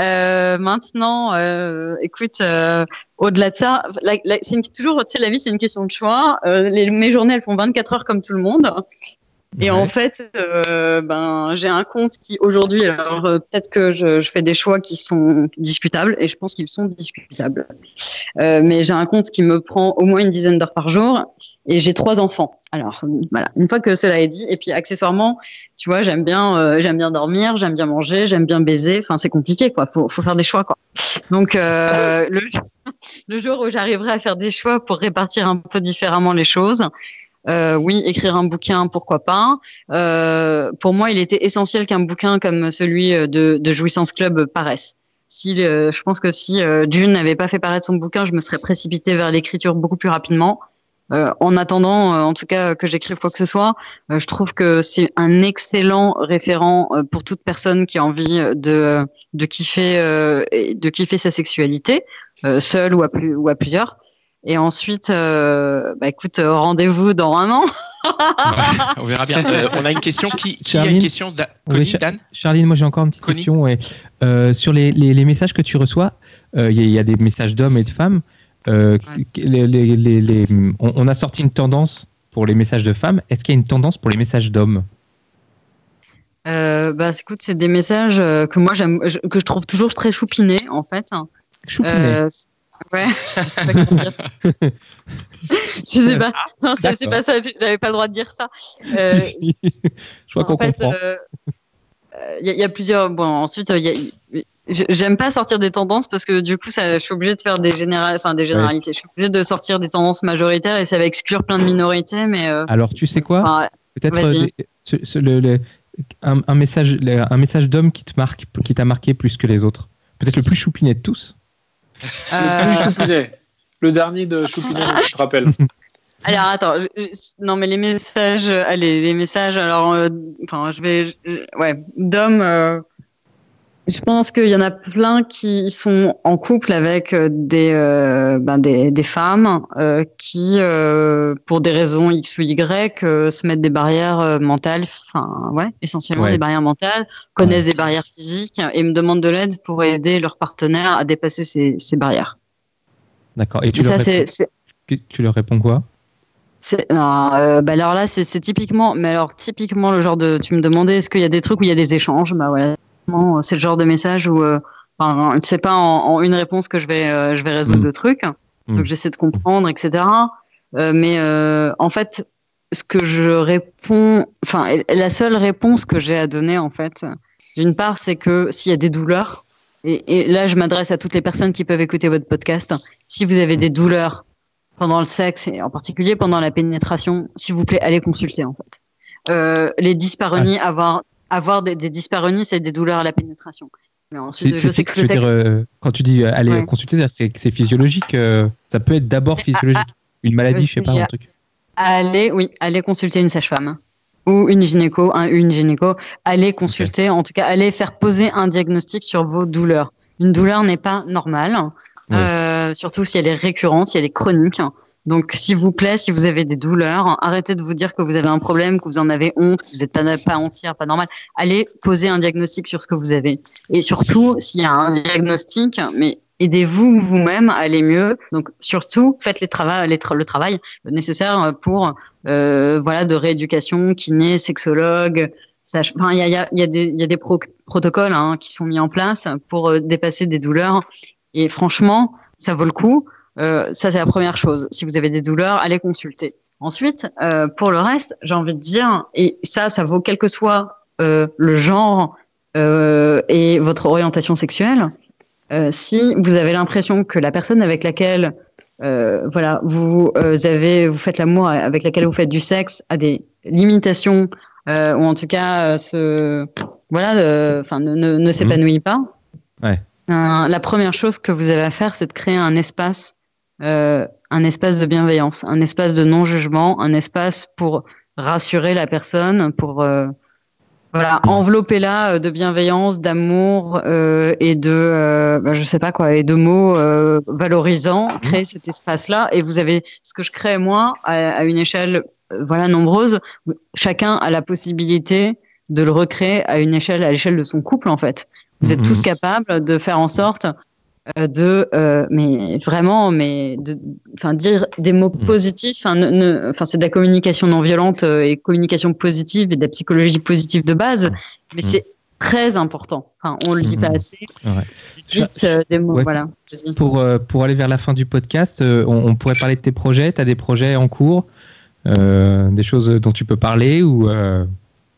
Euh, maintenant, euh, écoute, euh, au-delà de ça, la- la- c'est une- toujours, tu sais, la vie c'est une question de choix. Euh, les, mes journées elles font 24 heures comme tout le monde. Et
Ouais.
en fait, euh, ben, j'ai un compte qui aujourd'hui, alors euh, peut-être que je, je fais des choix qui sont discutables, et je pense qu'ils sont discutables. Euh, mais j'ai un compte qui me prend au moins une dizaine d'heures par jour, et j'ai trois enfants. Alors voilà, une fois que cela est dit, et puis accessoirement, tu vois, j'aime bien, euh, j'aime bien dormir, j'aime bien manger, j'aime bien baiser. Enfin, c'est compliqué, quoi. Faut, faut faire des choix, quoi. Donc euh, le, *laughs* le jour où j'arriverai à faire des choix pour répartir un peu différemment les choses. Euh, oui, écrire un bouquin, pourquoi pas. Euh, pour moi, il était essentiel qu'un bouquin comme celui de, de Jouissance Club paraisse. Si, euh, je pense que si euh, June n'avait pas fait paraître son bouquin, je me serais précipitée vers l'écriture beaucoup plus rapidement. Euh, en attendant, euh, en tout cas, que j'écrive quoi que ce soit, euh, je trouve que c'est un excellent référent euh, pour toute personne qui a envie de, de, kiffer, euh, de kiffer sa sexualité, euh, seule ou à, plus, ou à plusieurs. Et ensuite, euh, bah écoute, euh, rendez-vous dans un an.
Ouais, on verra bien. *laughs* Euh, on a une question qui, qui a une
Charline
question d'A- Connie, Dan
Charline, moi j'ai encore une petite
Connie
question. ouais. Euh, sur les, les- les messages que tu reçois, euh, il y, a- il y a des messages d'hommes et de femmes. Euh,
Ouais.
les- les- les- les- on, on a sorti une tendance pour les messages de femmes. Est-ce qu'il y a une tendance pour les messages d'hommes?
Euh, bah écoute, c'est des messages que moi j'aime, je- que je trouve toujours très choupinés en fait.
Choupinet.
Ouais. *laughs* je sais pas comment dire ça. *laughs* Je sais pas. Non, c'est pas ça. J'avais pas le droit de dire ça. Euh, *laughs*
Si, si. Je crois qu'on
en fait,
comprend.
euh, il y, a- il y a plusieurs. Bon, ensuite, euh, il y a- j'ai- j'aime pas sortir des tendances parce que du coup, ça, je suis obligée de faire des général, enfin des généralités. Je suis obligée de sortir des tendances majoritaires et ça va exclure plein de minorités. Mais euh,
Alors, tu sais quoi?
enfin,
Peut-être euh, un, un message, un message d'homme qui te marque, qui t'a marqué plus que les autres. Peut-être le plus choupinet de tous.
Euh,
Le plus Choupinet. Le dernier de Choupinet, tu te rappelles. *laughs*
Alors attends, je- je- non mais les messages, euh, allez les messages. Alors, euh, enfin je vais, je- ouais, euh, je pense qu'il y en a plein qui sont en couple avec euh, des, euh, ben, des, des femmes euh, qui, euh, pour des raisons X ou Y, se mettent des barrières mentales, enfin ouais, essentiellement
Ouais.
des barrières mentales, connaissent des barrières physiques et me demandent de l'aide pour aider leur partenaire à dépasser ces, ces barrières.
D'accord. Et tu
Et
leur,
ça
réponds, tu leur quoi?
Non, euh, bah alors là, c'est, typiquement, mais alors typiquement le genre de, tu me demandais, est-ce qu'il y a des trucs où il y a des échanges? Bah voilà, typiquement, c'est le genre de message où, euh, enfin, c'est pas en, en une réponse que je vais, euh, je vais résoudre
Mm.
le truc.
Mm.
Donc j'essaie de comprendre, etc. Euh, mais euh, en fait, ce que je réponds, enfin, la seule réponse que j'ai à donner, en fait, d'une part, c'est que s'il y a des douleurs, et, et là, je m'adresse à toutes les personnes qui peuvent écouter votre podcast, si vous avez des douleurs pendant le sexe et en particulier pendant la pénétration, s'il vous plaît, allez consulter en fait. Euh, les dyspareunies, avoir avoir des, des c'est des douleurs à la pénétration. Mais ensuite, je sais que le
veux
sexe.
dire, euh, quand tu dis euh, aller
Ouais.
consulter, c'est c'est physiologique. euh, ça peut être d'abord
Mais, ah,
physiologique. Une maladie, je sais pas, un truc.
Allez, oui, allez consulter une sage-femme ou une gynéco, un, une gynéco. Allez consulter, en tout cas, allez faire poser un diagnostic sur vos douleurs. Une douleur n'est pas normale,
Ouais.
euh, surtout si elle est récurrente, si elle est chronique. Donc, s'il vous plaît, si vous avez des douleurs, arrêtez de vous dire que vous avez un problème, que vous en avez honte, que vous n'êtes pas, pas entière, pas normal. Allez poser un diagnostic sur ce que vous avez. Et surtout, s'il y a un diagnostic, mais aidez-vous vous-même à aller mieux. Donc, surtout, faites les trava- le travail nécessaire pour euh, voilà de rééducation, kiné, sexologue. sage- Enfin, il y a, il y a, il y a des, il y a des pro- protocoles hein, qui sont mis en place pour euh, dépasser des douleurs. Et franchement, ça vaut le coup. Euh, ça, c'est la première chose. Si vous avez des douleurs, allez consulter. Ensuite, euh, pour le reste, j'ai envie de dire, et ça, ça vaut quel que soit euh, le genre et votre orientation sexuelle. Si vous avez l'impression que la personne avec laquelle voilà, vous avez, vous faites l'amour avec laquelle vous faites du sexe a des limitations ou en tout cas se, voilà, enfin ne, ne, ne s'épanouit pas.
Ouais.
La première chose que vous avez à faire, c'est de créer un espace euh, un espace de bienveillance, un espace de non-jugement, un espace pour rassurer la personne, pour euh, voilà, envelopper là euh, de bienveillance, d'amour euh, et de, bah, je sais pas quoi, et de mots valorisants, créer cet espace-là. Et vous avez ce que je crée moi à, à une échelle, voilà, nombreuse. Chacun a la possibilité de le recréer à une échelle, à l'échelle de son couple en fait. Vous êtes
Mhm.
tous capables de faire en sorte de, euh, mais vraiment, mais, enfin dire des mots
Mhm.
positifs. Enfin, c'est de la communication non violente euh, et communication positive et de la psychologie positive de base, mais
Mhm.
c'est très important. Enfin, on le dit pas
Mhm.
assez.
Ouais.
Euh, des mots,
Ouais.
voilà.
Pour, euh, pour aller vers la fin du podcast, euh, on, on pourrait parler de tes projets. Tu as des projets en cours, euh, des choses dont tu peux parler ou, euh,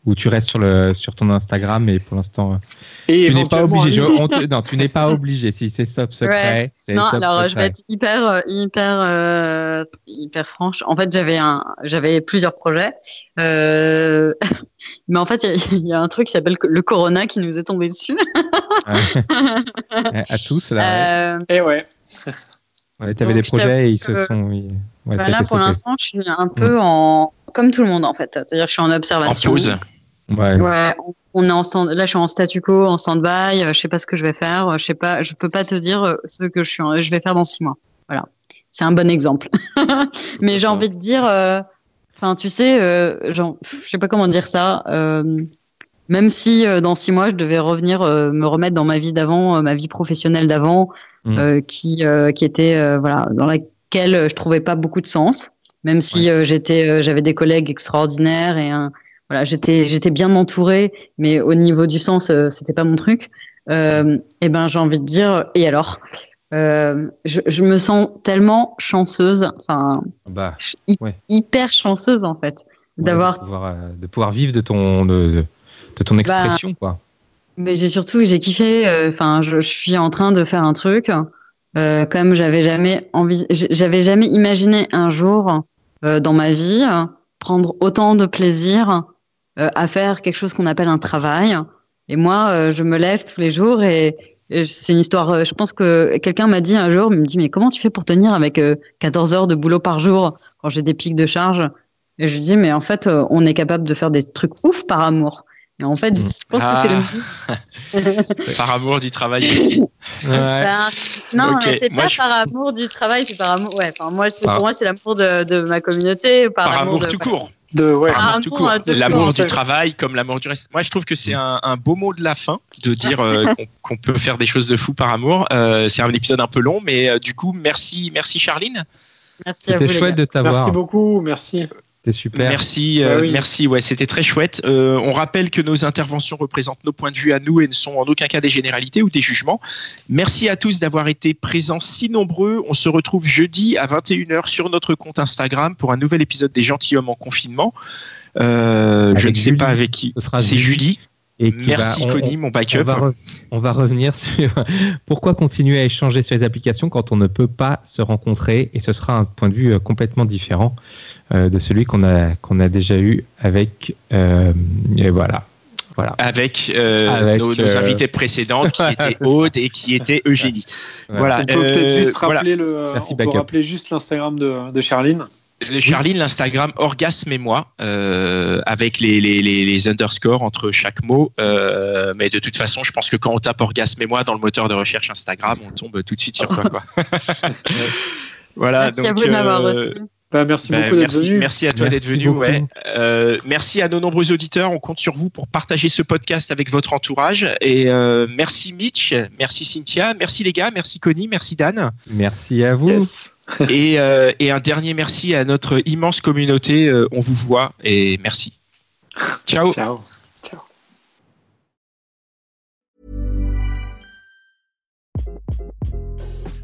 ou tu restes sur, le, sur ton Instagram et pour l'instant. euh,
Et
tu n'es pas obligé.
un
je-
livre.
on te- non, tu n'es pas *laughs* obligé. Si c'est top secret, c'est
Non,
top
alors je vais être hyper, euh, hyper, euh, hyper franche. En fait, j'avais un, j'avais plusieurs projets, euh, *laughs* mais en fait, il y, a- il y a un truc qui s'appelle le Corona qui nous est tombé dessus.
Ouais. *laughs* à tous, là.
Euh,
Et ouais.
Ouais, tu avais
donc,
des
je
projets et ils se sont. ils- ouais, a
Bah pour l'instant, je suis un peu en, comme tout le monde en fait. C'est-à-dire, je suis en
En
observation.
pause.
Ouais.
Ouais, on- est en stand... là, je suis en statu quo, en stand-by. euh, Je sais pas ce que je vais faire. euh, Je sais pas, je peux pas te dire euh, ce que je suis, en- je vais faire dans six mois. Voilà, c'est un bon exemple. *laughs* Mais j'ai envie de dire, euh, enfin, tu sais, euh, genre, je sais pas comment dire ça. euh, même si euh, dans six mois, je devais revenir euh, me remettre dans ma vie d'avant, euh, ma vie professionnelle d'avant,
Mm.
euh, qui euh, qui était euh, voilà dans laquelle je trouvais pas beaucoup de sens. Même si euh, j'étais, euh, j'avais des collègues extraordinaires et un, voilà, j'étais j'étais bien entourée, mais au niveau du sens, euh, c'était pas mon truc. Euh, et ben, j'ai envie de dire, et alors, euh, je, je me sens tellement chanceuse, enfin
Bah, Ouais.
hyper chanceuse en fait,
ouais,
d'avoir
de, pouvoir, euh, de pouvoir vivre de ton, de, ton expression, quoi.
Mais j'ai surtout, j'ai kiffé. euh, Enfin, je, je suis en train de faire un truc. Euh, comme j'avais jamais envie, j'avais jamais imaginé un jour euh, dans ma vie euh, prendre autant de plaisir euh, à faire quelque chose qu'on appelle un travail. Et moi, euh, je me lève tous les jours et, et c'est une histoire. euh, je pense que quelqu'un m'a dit un jour, il me dit mais comment tu fais pour tenir avec euh, 14 heures de boulot par jour quand j'ai des pics de charge? Et je lui dis mais en fait, euh, on est capable de faire des trucs ouf par amour. En fait, je pense que c'est le *laughs*
Par amour du travail aussi.
Ouais.
Non,
Ok,
mais c'est pas
je-
par amour du travail, c'est par amour. Ouais, enfin, moi, c'est-
Ah.
pour moi, c'est l'amour de, de ma communauté. Par,
Par amour
de-
tout court.
De, ouais.
Par
Par
amour tout
amour,
court.
tout court,
L'amour du travail comme l'amour du reste. Moi, je trouve que c'est un, un beau mot de la fin de dire euh, *laughs* qu'on peut faire des choses de fou par amour. Euh, c'est un épisode un peu long, mais euh, du coup, merci, merci Charline.
Merci à vous,
C'était
les
chouette
gars.
de t'avoir.
Merci beaucoup, merci.
C'était super.
Merci, euh,
Bah oui.
merci. Ouais, c'était très chouette. Euh, on rappelle que nos interventions représentent nos points de vue à nous et ne sont en aucun cas des généralités ou des jugements. Merci à tous d'avoir été présents si nombreux. On se retrouve jeudi à 21h sur notre compte Instagram pour un nouvel épisode des gentilshommes en confinement. Euh, je ne sais
Julie.
pas avec qui. C'est Julie.
Et qui
Merci
va- on-
Connie, mon
on,
backup.
va re- on va revenir *laughs* sur pourquoi continuer à échanger sur les applications quand on ne peut pas se rencontrer et ce sera un point de vue euh, complètement différent euh, de celui qu'on a qu'on a déjà eu avec euh, et voilà voilà
Avec, euh,
Avec,
nos, nos
euh,
invitées précédentes qui *laughs* étaient. Aude et qui étaient Eugénie. Voilà.
On peut peut-être juste
voilà.
rappeler le,
Merci,
on peut
backup.
rappeler juste l'Instagram de, de Charline.
Charline, l'Instagram Orgasme et moi, euh, avec les, les, les, les underscores entre chaque mot. Euh, mais de toute façon, je pense que quand on tape Orgasme et moi dans le moteur de recherche Instagram, on tombe tout de suite sur toi. Quoi. *laughs* *laughs* voilà.
Merci à vous de m'avoir
euh,
reçu.
Bah, merci
ben,
beaucoup d'être
merci,
venu.
merci à toi
Merci
d'être venu. Ouais. Euh, merci à nos nombreux auditeurs. On compte sur vous pour partager ce podcast avec votre entourage. Et euh, merci Mitch, merci Cynthia, merci les gars, merci Connie, merci Dan.
merci à vous
Yes. *laughs*
et, euh, et un dernier merci à notre immense communauté. Euh, on vous voit et merci. Ciao.
Ciao.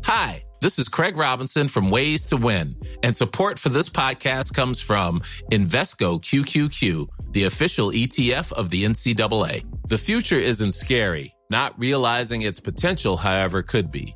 Hi, this is Craig Robinson from Ways to Win, and support for this podcast comes from Invesco QQQ, the official ETF of the NCAA. The future isn't scary. Not realizing its potential, however, could be.